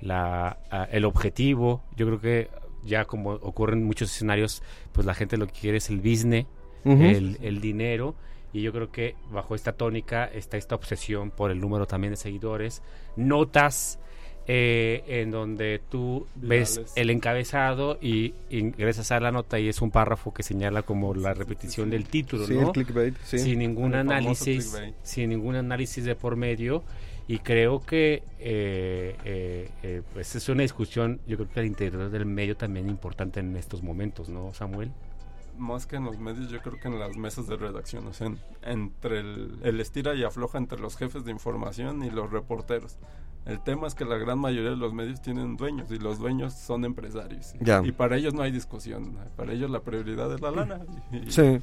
la, el objetivo? Yo creo que ya como ocurre en muchos escenarios, pues la gente lo que quiere es el business, el, el dinero. Y yo creo que bajo esta tónica está esta obsesión por el número también de seguidores. Notas eh, en donde tú ves el encabezado y ingresas a la nota y es un párrafo que señala como la repetición del título, Sí, ¿no? el clickbait, sí. Sin ningún El análisis, sin ningún análisis de por medio. Y creo que eh, eh, eh, pues es una discusión, yo creo que al interior del medio también importante en estos momentos, ¿no, Samuel? Más que en los medios, yo creo que en las mesas de redacción, o sea, en- entre el, el estira y afloja entre los jefes de información y los reporteros. El tema es que la gran mayoría de los medios tienen dueños y los dueños son empresarios. Y para ellos no hay discusión, para ellos la prioridad es la lana. Y, Sí.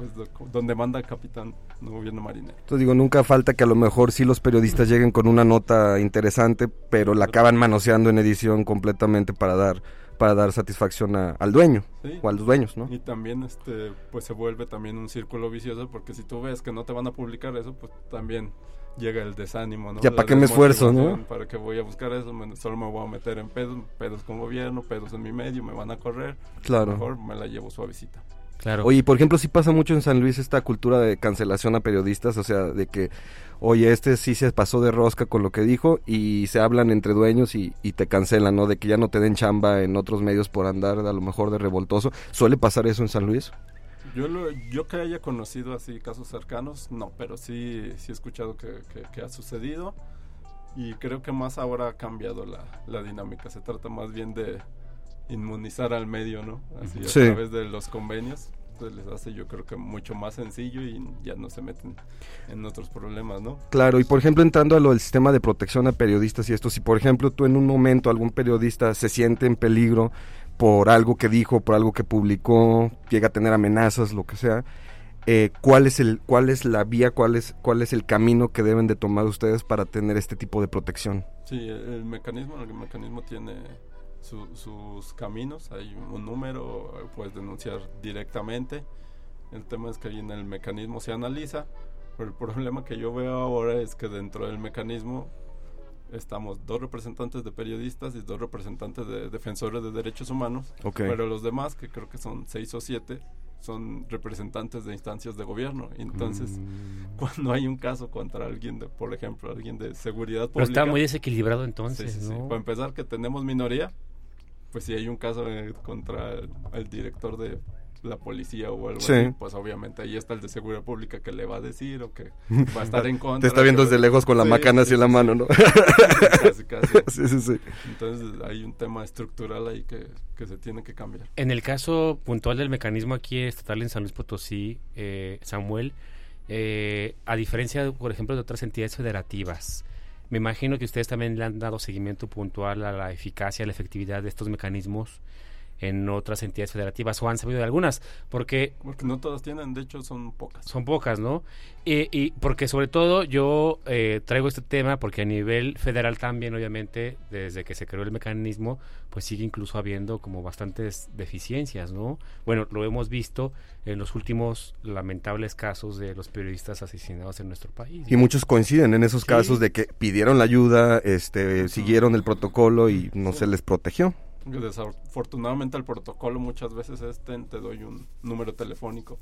Pues do- donde manda el capitán, no gobierno marinero. Entonces digo, nunca falta que a lo mejor sí los periodistas lleguen con una nota interesante, pero la acaban manoseando en edición completamente para dar para dar satisfacción a- al dueño Sí. o a los dueños, ¿no? Y también este pues se vuelve también un círculo vicioso porque si tú ves que no te van a publicar eso, pues también llega el desánimo, ¿no? Ya, ¿para qué me esfuerzo, no? ¿Para qué voy a buscar eso? Me- solo me voy a meter en pedos, pedos con gobierno, pedos en mi medio, me van a correr. Claro. Mejor me la llevo suavecita. Claro. Oye, por ejemplo, sí pasa mucho en San Luis esta cultura de cancelación a periodistas, o sea, de que, oye, este sí se pasó de rosca con lo que dijo y se hablan entre dueños y, y te cancelan, ¿no? De que ya no te den chamba en otros medios por andar a lo mejor de revoltoso. ¿Suele pasar eso en San Luis? Yo lo, yo que haya conocido así casos cercanos, no, pero sí, sí he escuchado que, que- que ha sucedido y creo que más ahora ha cambiado la, la dinámica. Se trata más bien de inmunizar al medio, ¿no? Así Sí. a través de los convenios. Se les hace yo creo que mucho más sencillo y ya no se meten en otros problemas, ¿no? Claro, y por ejemplo, entrando a lo del sistema de protección a periodistas y esto, si por ejemplo tú en un momento algún periodista se siente en peligro por algo que dijo, por algo que publicó, llega a tener amenazas, lo que sea, eh, ¿cuál es el, cuál es la vía, cuál es, cuál es el camino que deben de tomar ustedes para tener este tipo de protección? Sí, el, el mecanismo, el mecanismo tiene su- sus caminos, hay un número, puedes denunciar directamente. El tema es que ahí en el mecanismo se analiza, pero el problema que yo veo ahora es que dentro del mecanismo estamos dos representantes de periodistas y dos representantes de defensores de derechos humanos, Ok. pero los demás, que creo que son seis o siete, son representantes de instancias de gobierno. Entonces, Mm. cuando hay un caso contra alguien, de, por ejemplo, alguien de seguridad Pero pública, está muy desequilibrado entonces, Sí, sí, sí. ¿no? Para empezar, que tenemos minoría, pues si hay un caso eh, contra el, el director de la policía o algo Sí. así, pues obviamente ahí está el de seguridad pública que le va a decir o que va a estar en contra. Te está viendo desde lejos con la Sí, macana sí, hacia la mano. ¿no? casi, casi. sí, sí, sí. Entonces hay un tema estructural ahí que, que se tiene que cambiar. En el caso puntual del mecanismo aquí estatal en San Luis Potosí, eh, Samuel, eh, a diferencia, por ejemplo, de otras entidades federativas, me imagino que ustedes también le han dado seguimiento puntual a la eficacia, a la efectividad de estos mecanismos en otras entidades federativas o han sabido de algunas, porque Porque no todas tienen, de hecho son pocas. son pocas, ¿no? Y, y porque sobre todo yo eh, traigo este tema porque a nivel federal también, obviamente, desde que se creó el mecanismo, pues sigue incluso habiendo como bastantes deficiencias, ¿no? Bueno, lo hemos visto en los últimos lamentables casos de los periodistas asesinados en nuestro país. Y muchos coinciden en esos Sí. casos de que pidieron la ayuda, este, siguieron el protocolo y no se les protegió. Desafortunadamente el protocolo muchas veces es ten, te doy un número telefónico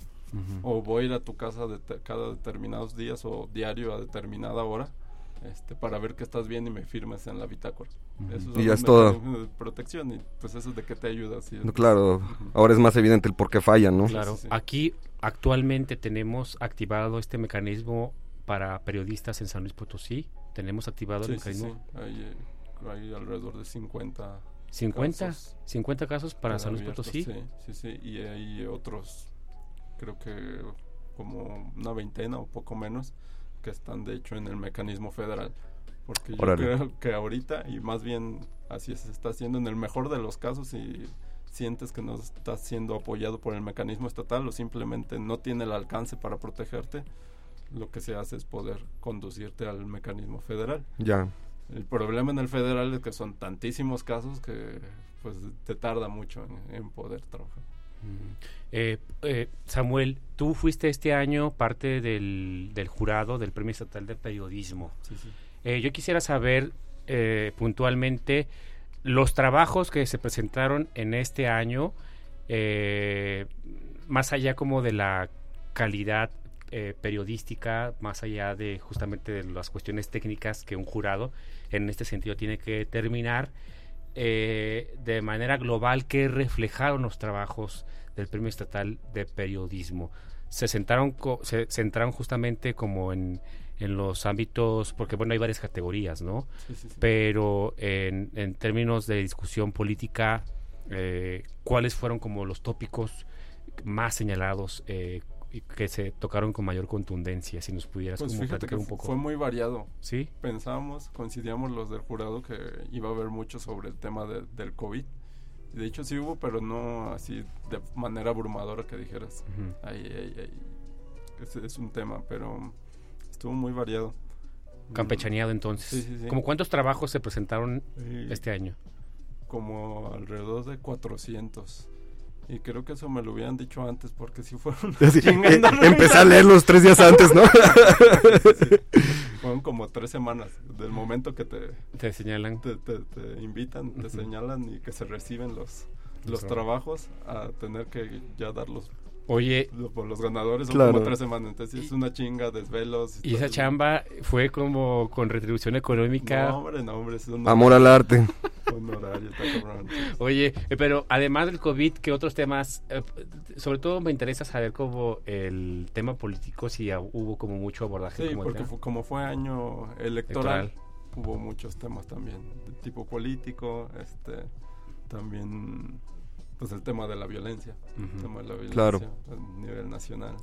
o voy a ir a tu casa de te- cada determinados días o diario a determinada hora este, para ver que estás bien y me firmes en la bitácora. Eso Y son ya es todo. protección y pues eso es de qué te ayuda. sí, No, es- claro, Ujú. ahora es más evidente el por qué fallan, ¿no? Claro, sí, sí. aquí actualmente tenemos activado este mecanismo para periodistas en San Luis Potosí. Tenemos activado el Sí, sí, mecanismo. sí. Hay, eh, hay alrededor de 50 50, casos 50 casos para San Luis Potosí. Sí, sí, sí. Y hay otros, creo que como una veintena o poco menos, que están de hecho en el mecanismo federal. Porque yo creo que ahorita, y más bien así se está haciendo en el mejor de los casos, y sientes que no estás siendo apoyado por el mecanismo estatal o simplemente no tiene el alcance para protegerte, lo que se hace es poder conducirte al mecanismo federal. Ya. El problema en el federal es que son tantísimos casos que pues te tarda mucho en, en poder trabajar. Mm. Eh, eh, Samuel, tú fuiste este año parte del, del jurado del Premio Estatal de Periodismo. Sí, sí. Eh, yo quisiera saber puntualmente los trabajos que se presentaron en este año, más allá como de la calidad eh, periodística, más allá de justamente de las cuestiones técnicas que un jurado en este sentido tiene que determinar eh, de manera global que reflejaron los trabajos del Premio Estatal de Periodismo. Se sentaron, se centraron justamente como en, en los ámbitos, porque bueno, hay varias categorías, ¿no? Pero en, en, términos de discusión política, eh, ¿cuáles fueron como los tópicos más señalados eh, que se tocaron con mayor contundencia? Si nos pudieras pues un poco. Fue muy variado. Sí. Pensábamos, coincidíamos los del jurado que iba a haber mucho sobre el tema de, del COVID. De hecho sí hubo, pero no así de manera abrumadora que dijeras. ahí, ahí, ahí. Ese es un tema, pero estuvo muy variado. Campechaneado entonces. Sí, sí, sí. ¿Cómo cuántos trabajos se presentaron este año? Como alrededor de 400. Y creo que eso me lo hubieran dicho antes porque si fueron sí, eh, Empecé a leerlos tres días antes, ¿no? Fueron como tres semanas del momento que te... Te señalan. Te, te, te invitan, te señalan y que se reciben los, los trabajos a tener que ya darlos Oye, por los ganadores son claro. como tres semanas, entonces es una chinga, desvelos. Y, y esa chamba fue como con retribución económica. No, hombre, no, hombre, es un Amor al arte. Honorario, está cabrón. Oye, pero además del COVID, ¿qué otros temas? Eh, sobre todo me interesa saber como el tema político, si hubo como mucho abordaje. Sí, como porque fue, como fue año electoral, electoral, hubo muchos temas también, de tipo político, este, también pues el tema de la violencia, uh -huh. el tema de la violencia claro. a nivel nacional.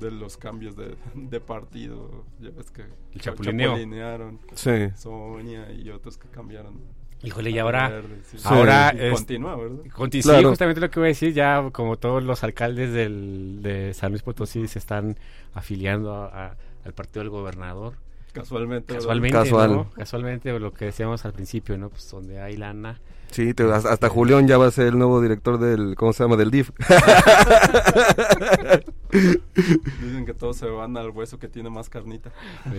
De los cambios de, de partido, ya ves que el chapulineo. chapulinearon, sí. Sonia y otros que cambiaron. Híjole, y ahora, verde, sí. ahora sí. es, continúa, ¿verdad? Conti claro. Sí, justamente lo que voy a decir, ya como todos los alcaldes del, de San Luis Potosí se están afiliando a, a, al partido del gobernador. Casualmente. Casualmente, Casual. ¿no? Casualmente lo que decíamos al principio, ¿no? Pues donde hay lana. Sí, te, hasta, Julián ya va a ser el nuevo director del, ¿cómo se llama? Del DIF. Dicen que todos se van al hueso que tiene más carnita.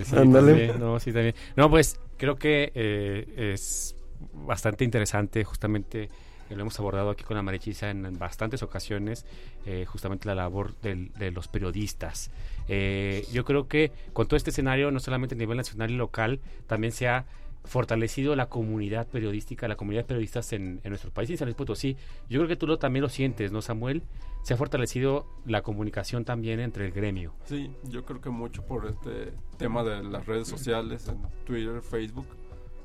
Sí, También, no, sí, también. No, pues creo que eh, es bastante interesante justamente lo hemos abordado aquí con la Marichisa en, en bastantes ocasiones, eh, justamente la labor del, de los periodistas. Eh, yo creo que con todo este escenario, no solamente a nivel nacional y local, también se ha fortalecido la comunidad periodística, la comunidad de periodistas en, en nuestro país, en San Luis Potosí. Yo creo que tú lo, también lo sientes, ¿no, Samuel? Se ha fortalecido la comunicación también entre el gremio. Sí, yo creo que mucho por este tema de las redes sociales, en Twitter, Facebook,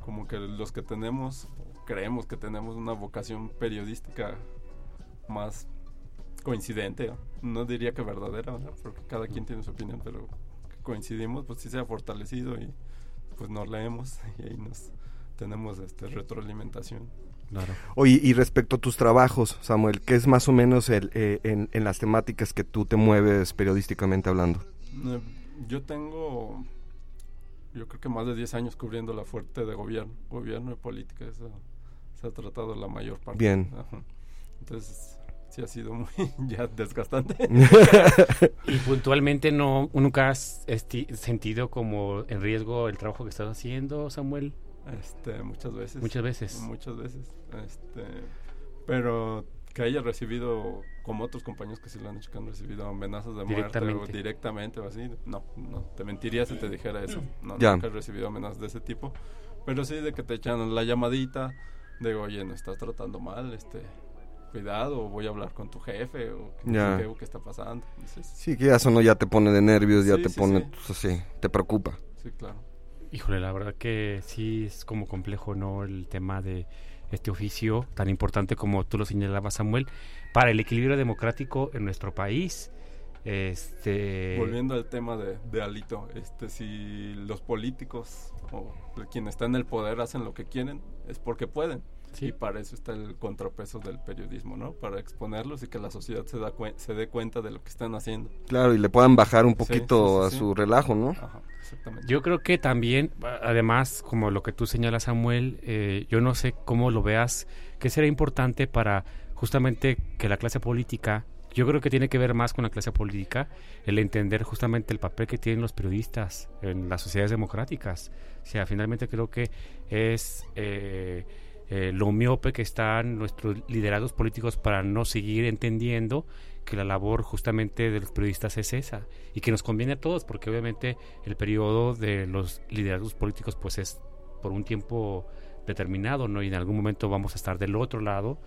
como que los que tenemos creemos que tenemos una vocación periodística más coincidente, ¿no? diría que verdadera, ¿no? porque cada quien tiene su opinión, pero coincidimos, pues sí se ha fortalecido y pues nos leemos y ahí nos tenemos este retroalimentación. Claro. Oye, y respecto a tus trabajos, Samuel, ¿qué es más o menos el, eh, en, en, las temáticas que tú te mueves periodísticamente hablando? Eh, yo tengo, yo creo que más de 10 años cubriendo la fuerte de gobierno, gobierno y política, eso se ha tratado la mayor parte. Bien. Ajá. Entonces, sí ha sido muy ya desgastante. y puntualmente no nunca has sentido como en riesgo el trabajo que estás haciendo, Samuel. Este, muchas veces. Muchas veces. Muchas veces. Este, pero que haya recibido, como otros compañeros que sí lo han hecho, que han recibido amenazas de muerte o directamente o así. No, no, te mentiría si te dijera eso. No, ya. nunca he recibido amenazas de ese tipo. Pero sí de que te echan la llamadita, de oye, no estás tratando mal, este, cuidado, voy a hablar con tu jefe, o qué, ya. qué, qué está pasando. Entonces, sí, que eso no ya te pone de nervios, ya Sí, te sí, pone, sí. pues, sí, te preocupa. sí, claro. Híjole, la verdad que sí es como complejo, ¿no? El tema de este oficio tan importante como tú lo señalabas, Samuel, para el equilibrio democrático en nuestro país. Este... Volviendo al tema de, de Alito, este, si los políticos o quien está en el poder hacen lo que quieren, es porque pueden. Sí. Y para eso está el contrapeso del periodismo, ¿no? Para exponerlos y que la sociedad se, da se dé cuenta de lo que están haciendo. Claro, y le puedan bajar un poquito Sí, sí, sí, a su relajo, ¿no? Ajá, exactamente. Yo creo que también, además, como lo que tú señalas, Samuel, eh, yo no sé cómo lo veas, que será importante para justamente que la clase política, yo creo que tiene que ver más con la clase política, el entender justamente el papel que tienen los periodistas en las sociedades democráticas. O sea, finalmente creo que es... Eh, eh, lo miope que están nuestros liderazgos políticos para no seguir entendiendo que la labor justamente de los periodistas es esa y que nos conviene a todos porque obviamente el periodo de los liderazgos políticos pues es por un tiempo determinado, ¿no? Y en algún momento vamos a estar del otro lado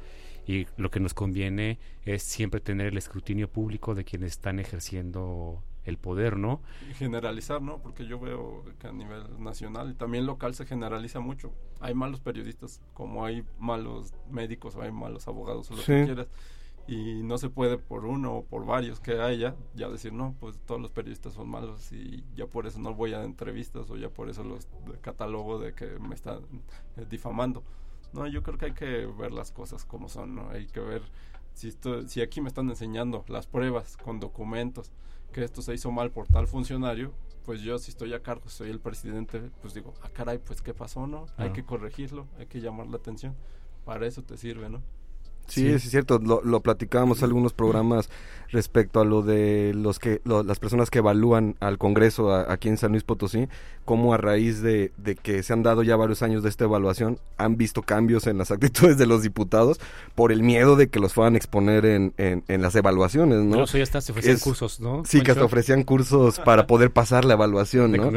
y lo que nos conviene es siempre tener el escrutinio público de quienes están ejerciendo el poder, ¿no? Y generalizar, ¿no? Porque yo veo que a nivel nacional y también local se generaliza mucho. Hay malos periodistas, como hay malos médicos o hay malos abogados o lo que quieras. Y no se puede por uno o por varios que haya ya decir, no, pues todos los periodistas son malos y ya por eso no voy a entrevistas o ya por eso los catalogo de que me están eh, difamando. No, yo creo que hay que ver las cosas como son, ¿no? Hay que ver si, esto, si aquí me están enseñando las pruebas con documentos que esto se hizo mal por tal funcionario, pues yo si estoy a cargo, soy el presidente, pues digo, ah caray, pues qué pasó, ¿no? Hay que corregirlo, hay que llamar la atención. Para eso te sirve, ¿no? Sí, es cierto, lo, lo platicábamos en algunos programas respecto a lo de los que las personas que evalúan al Congreso aquí en San Luis Potosí, cómo a raíz de, que se han dado ya varios años de esta evaluación han visto cambios en las actitudes de los diputados por el miedo de que los fueran a exponer en, en, las evaluaciones, ¿no? ya está, se ofrecían cursos, ¿no? Sí, que hasta ofrecían cursos para poder pasar la evaluación, ¿no?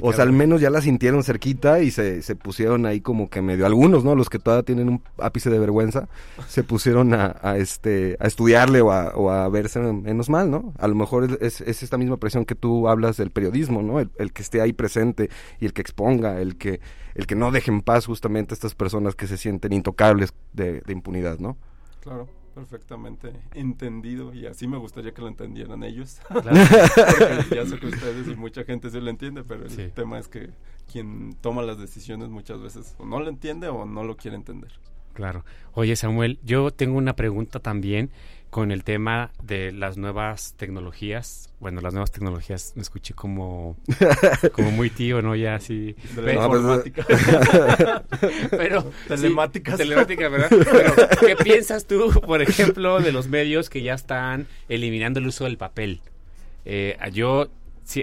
o sea, al menos ya la sintieron cerquita y se, se pusieron ahí como que medio, algunos, ¿no? Los que todavía tienen un ápice de vergüenza, se pusieron a, este, a estudiarle o a, o a verse menos mal, ¿no? A lo mejor es, es, esta misma presión que tú hablas del periodismo, ¿no? El, que esté ahí presente y el que exponga, el que, el que no deje en paz justamente a estas personas que se sienten intocables de, impunidad, ¿no? Claro perfectamente entendido y así me gustaría que lo entendieran ellos. ya sé que ustedes y mucha gente se lo entiende, pero el tema es que quien toma las decisiones muchas veces o no lo entiende o no lo quiere entender. Claro. Oye, Samuel, yo tengo una pregunta también con el tema de las nuevas tecnologías. Bueno, las nuevas tecnologías me escuché como, como muy tío, ¿no? Ya así. Telemática. pero, telemáticas. telemática, ¿verdad? Pero, ¿qué piensas tú, por ejemplo, de los medios que ya están eliminando el uso del papel? Eh, yo,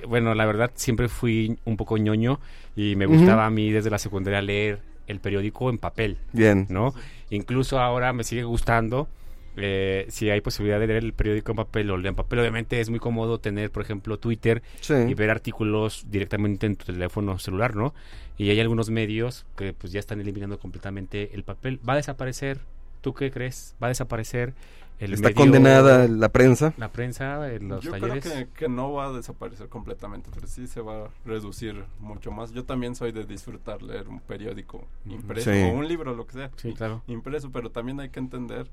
bueno, la verdad, siempre fui un poco ñoño y me gustaba a mí desde la secundaria leer el periódico en papel. Bien. ¿No? Incluso ahora me sigue gustando. Eh, si hay posibilidad de leer el periódico en papel o en papel, obviamente es muy cómodo tener, por ejemplo, Twitter y ver artículos directamente en tu teléfono celular, ¿no? Y hay algunos medios que pues ya están eliminando completamente el papel. ¿Va a desaparecer? ¿Tú qué crees? ¿Va a desaparecer Está condenada la prensa. La prensa, los Yo creo que, no va a desaparecer completamente, pero sí se va a reducir mucho más. Yo también soy de disfrutar leer un periódico impreso o un libro, lo que sea. Sí, claro. Impreso, pero también hay que entender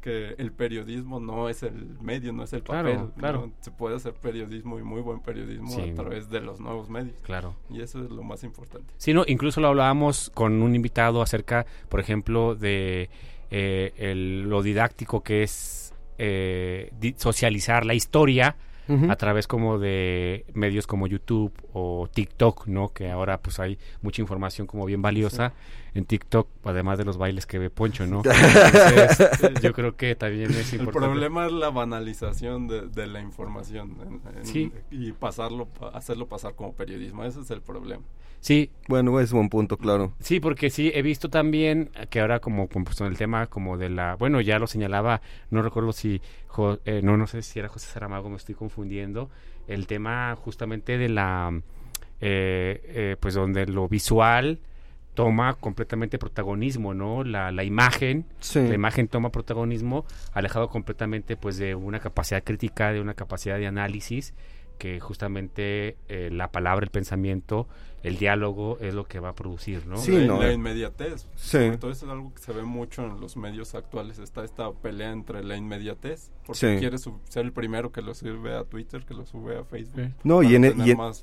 que el periodismo no es el medio, no es el papel. Claro, Se puede hacer periodismo y muy buen periodismo a través de los nuevos medios. Claro. Y eso es lo más importante. Sí, no, incluso lo hablábamos con un invitado acerca, por ejemplo, de eh, el, lo didáctico que es eh, socializar la historia a través como de medios como YouTube o TikTok, ¿no? Que ahora pues hay mucha información como bien valiosa en TikTok, además de los bailes que ve Poncho, ¿no? yo creo que también es importante. El problema es la banalización de, la información y pasarlo, hacerlo pasar como periodismo, ese es el problema. Sí. Bueno, es un punto, claro. Sí, porque sí, he visto también que ahora como pues, en el tema como de la, bueno, ya lo señalaba, no recuerdo si, eh, no, no sé si era José Saramago, me estoy confundiendo, el tema justamente de la, eh, eh, pues donde lo visual toma completamente protagonismo, ¿no? La, la imagen, la imagen toma protagonismo, alejado completamente pues de una capacidad crítica, de una capacidad de análisis que justamente eh, la palabra, el pensamiento, el diálogo es lo que va a producir, ¿no? Sí, la, la inmediatez. Sí. Entonces es algo que se ve mucho en los medios actuales. Está esta pelea entre la inmediatez, porque quieres ser el primero que lo sube a Twitter, que lo sube a Facebook. No, y en, e,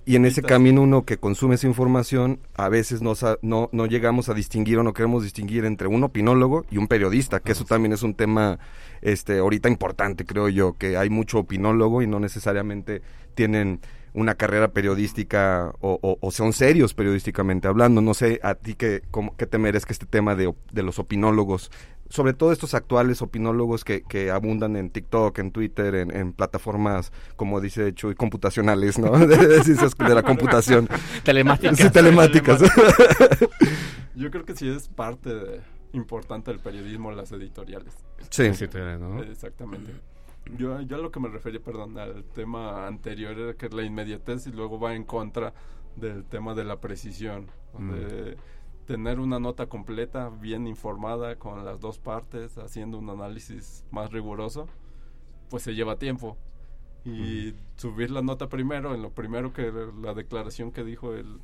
y, en, ese camino uno que consume esa información, a veces no, no, no llegamos a distinguir o no queremos distinguir entre un opinólogo y un periodista, que eso también es un tema este ahorita importante, creo yo, que hay mucho opinólogo y no necesariamente tienen una carrera periodística o, son serios periodísticamente hablando. No sé a ti qué, cómo, qué te merezca este tema de, de, los opinólogos, sobre todo estos actuales opinólogos que, que abundan en TikTok, en Twitter, en, plataformas, como dice Chuy, computacionales, ¿no? de, de, la computación. telemáticas. Sí, telemáticas. Yo creo que sí es parte de importante del periodismo las editoriales. Sí. ¿no? Exactamente. Yo, yo a lo que me refería, perdón, al tema anterior era que la inmediatez y luego va en contra del tema de la precisión, de tener una nota completa, bien informada, con las dos partes, haciendo un análisis más riguroso, pues se lleva tiempo. Y subir la nota primero, en lo primero que la declaración que dijo el,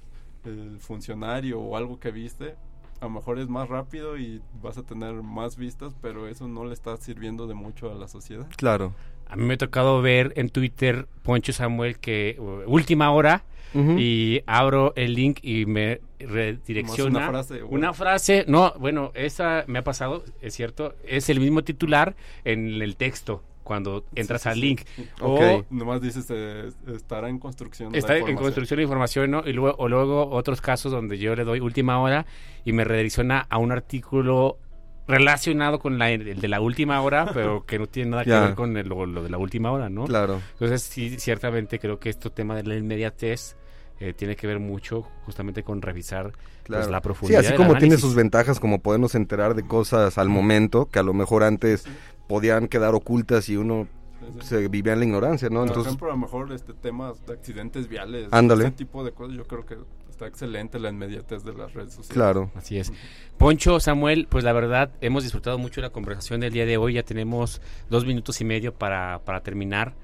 el funcionario o algo que viste, a lo mejor es más rápido y vas a tener más vistas, pero eso no le está sirviendo de mucho a la sociedad. Claro. A mí me ha tocado ver en Twitter, Poncho Samuel, que uh, última hora, y abro el link y me redirecciona. Una frase, una frase, no, bueno, esa me ha pasado, es cierto, es el mismo titular en el texto cuando entras al link. O nomás dices, eh, estará en construcción. Está en construcción de información, ¿no? Y luego, o luego otros casos donde yo le doy última hora y me redirecciona a un artículo relacionado con la, el de la última hora, pero que no tiene nada que ver con lo, de la última hora, ¿no? Claro. Entonces, sí, ciertamente creo que este tema de la inmediatez eh, tiene que ver mucho justamente con revisar pues, la profundidad. Sí, así como tiene sus ventajas, como podernos enterar de cosas al momento, que a lo mejor antes podían quedar ocultas y uno se vivía en la ignorancia, ¿no? Por Entonces, ejemplo, a lo mejor este temas de accidentes viales, Ándale. ese tipo de cosas, yo creo que está excelente la inmediatez de las redes sociales. Claro. Así es. Poncho, Samuel, pues la verdad hemos disfrutado mucho la conversación del día de hoy, ya tenemos dos minutos y medio para, para terminar.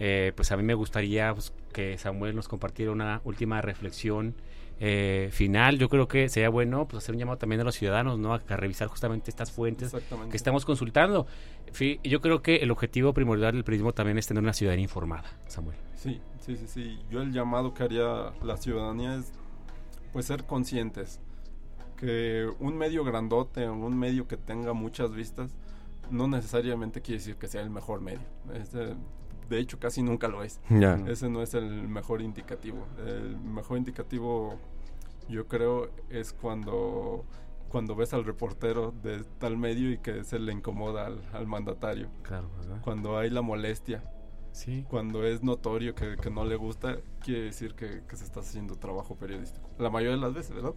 Eh, pues a mí me gustaría pues, que Samuel nos compartiera una última reflexión eh, final, yo creo que sería bueno pues, hacer un llamado también a los ciudadanos, ¿no? A, revisar justamente estas fuentes que estamos consultando. yo creo que el objetivo primordial del periodismo también es tener una ciudadanía informada, Samuel. Sí, sí, sí, sí. Yo el llamado que haría la ciudadanía es pues ser conscientes que un medio grandote, un medio que tenga muchas vistas, no necesariamente quiere decir que sea el mejor medio. Este, de hecho casi nunca lo es. Ese no es el mejor indicativo. El mejor indicativo yo creo es cuando cuando ves al reportero de tal medio y que se le incomoda al, mandatario. Claro, Cuando hay la molestia. Sí. Cuando es notorio que, no le gusta, quiere decir que, que, se está haciendo trabajo periodístico. La mayoría de las veces, ¿verdad?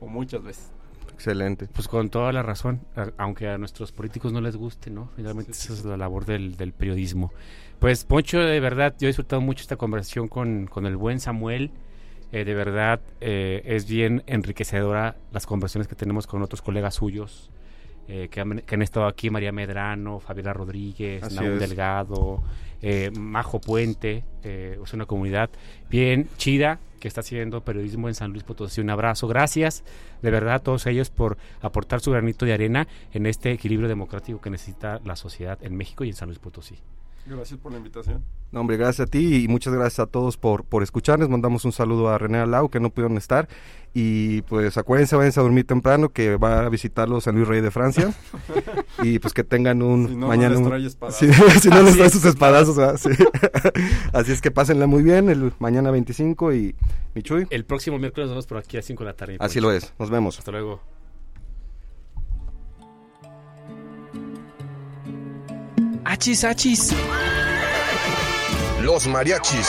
O muchas veces. Excelente. Pues con toda la razón, aunque a nuestros políticos no les guste, ¿no? Finalmente esa es la labor del, del, periodismo. Pues Poncho, de verdad, yo he disfrutado mucho esta conversación con, con el buen Samuel. Eh, de verdad, eh, es bien enriquecedora las conversaciones que tenemos con otros colegas suyos. Eh, que, han, que, han, estado aquí, María Medrano, Fabiola Rodríguez, Naúl Delgado, Majo Puente, es una comunidad bien chida que está haciendo periodismo en San Luis Potosí. Un abrazo, gracias de verdad a todos ellos por aportar su granito de arena en este equilibrio democrático que necesita la sociedad en México y en San Luis Potosí. Gracias por la invitación. No, hombre, gracias a ti y muchas gracias a todos por, por escucharnos. Mandamos un saludo a René Alau, que no pudieron estar. Y pues acuérdense, váyanse a dormir temprano, que va a visitarlos San Luis Rey de Francia. y pues que tengan un si no, mañana. No les si, si, no les trae sus espadazos, Así es que pásenla muy bien el mañana 25 y Michuy. El próximo miércoles nos vemos por aquí a 5 de la tarde. Así lo es. Nos vemos. Hasta luego. Achis, achis. Los mariachis.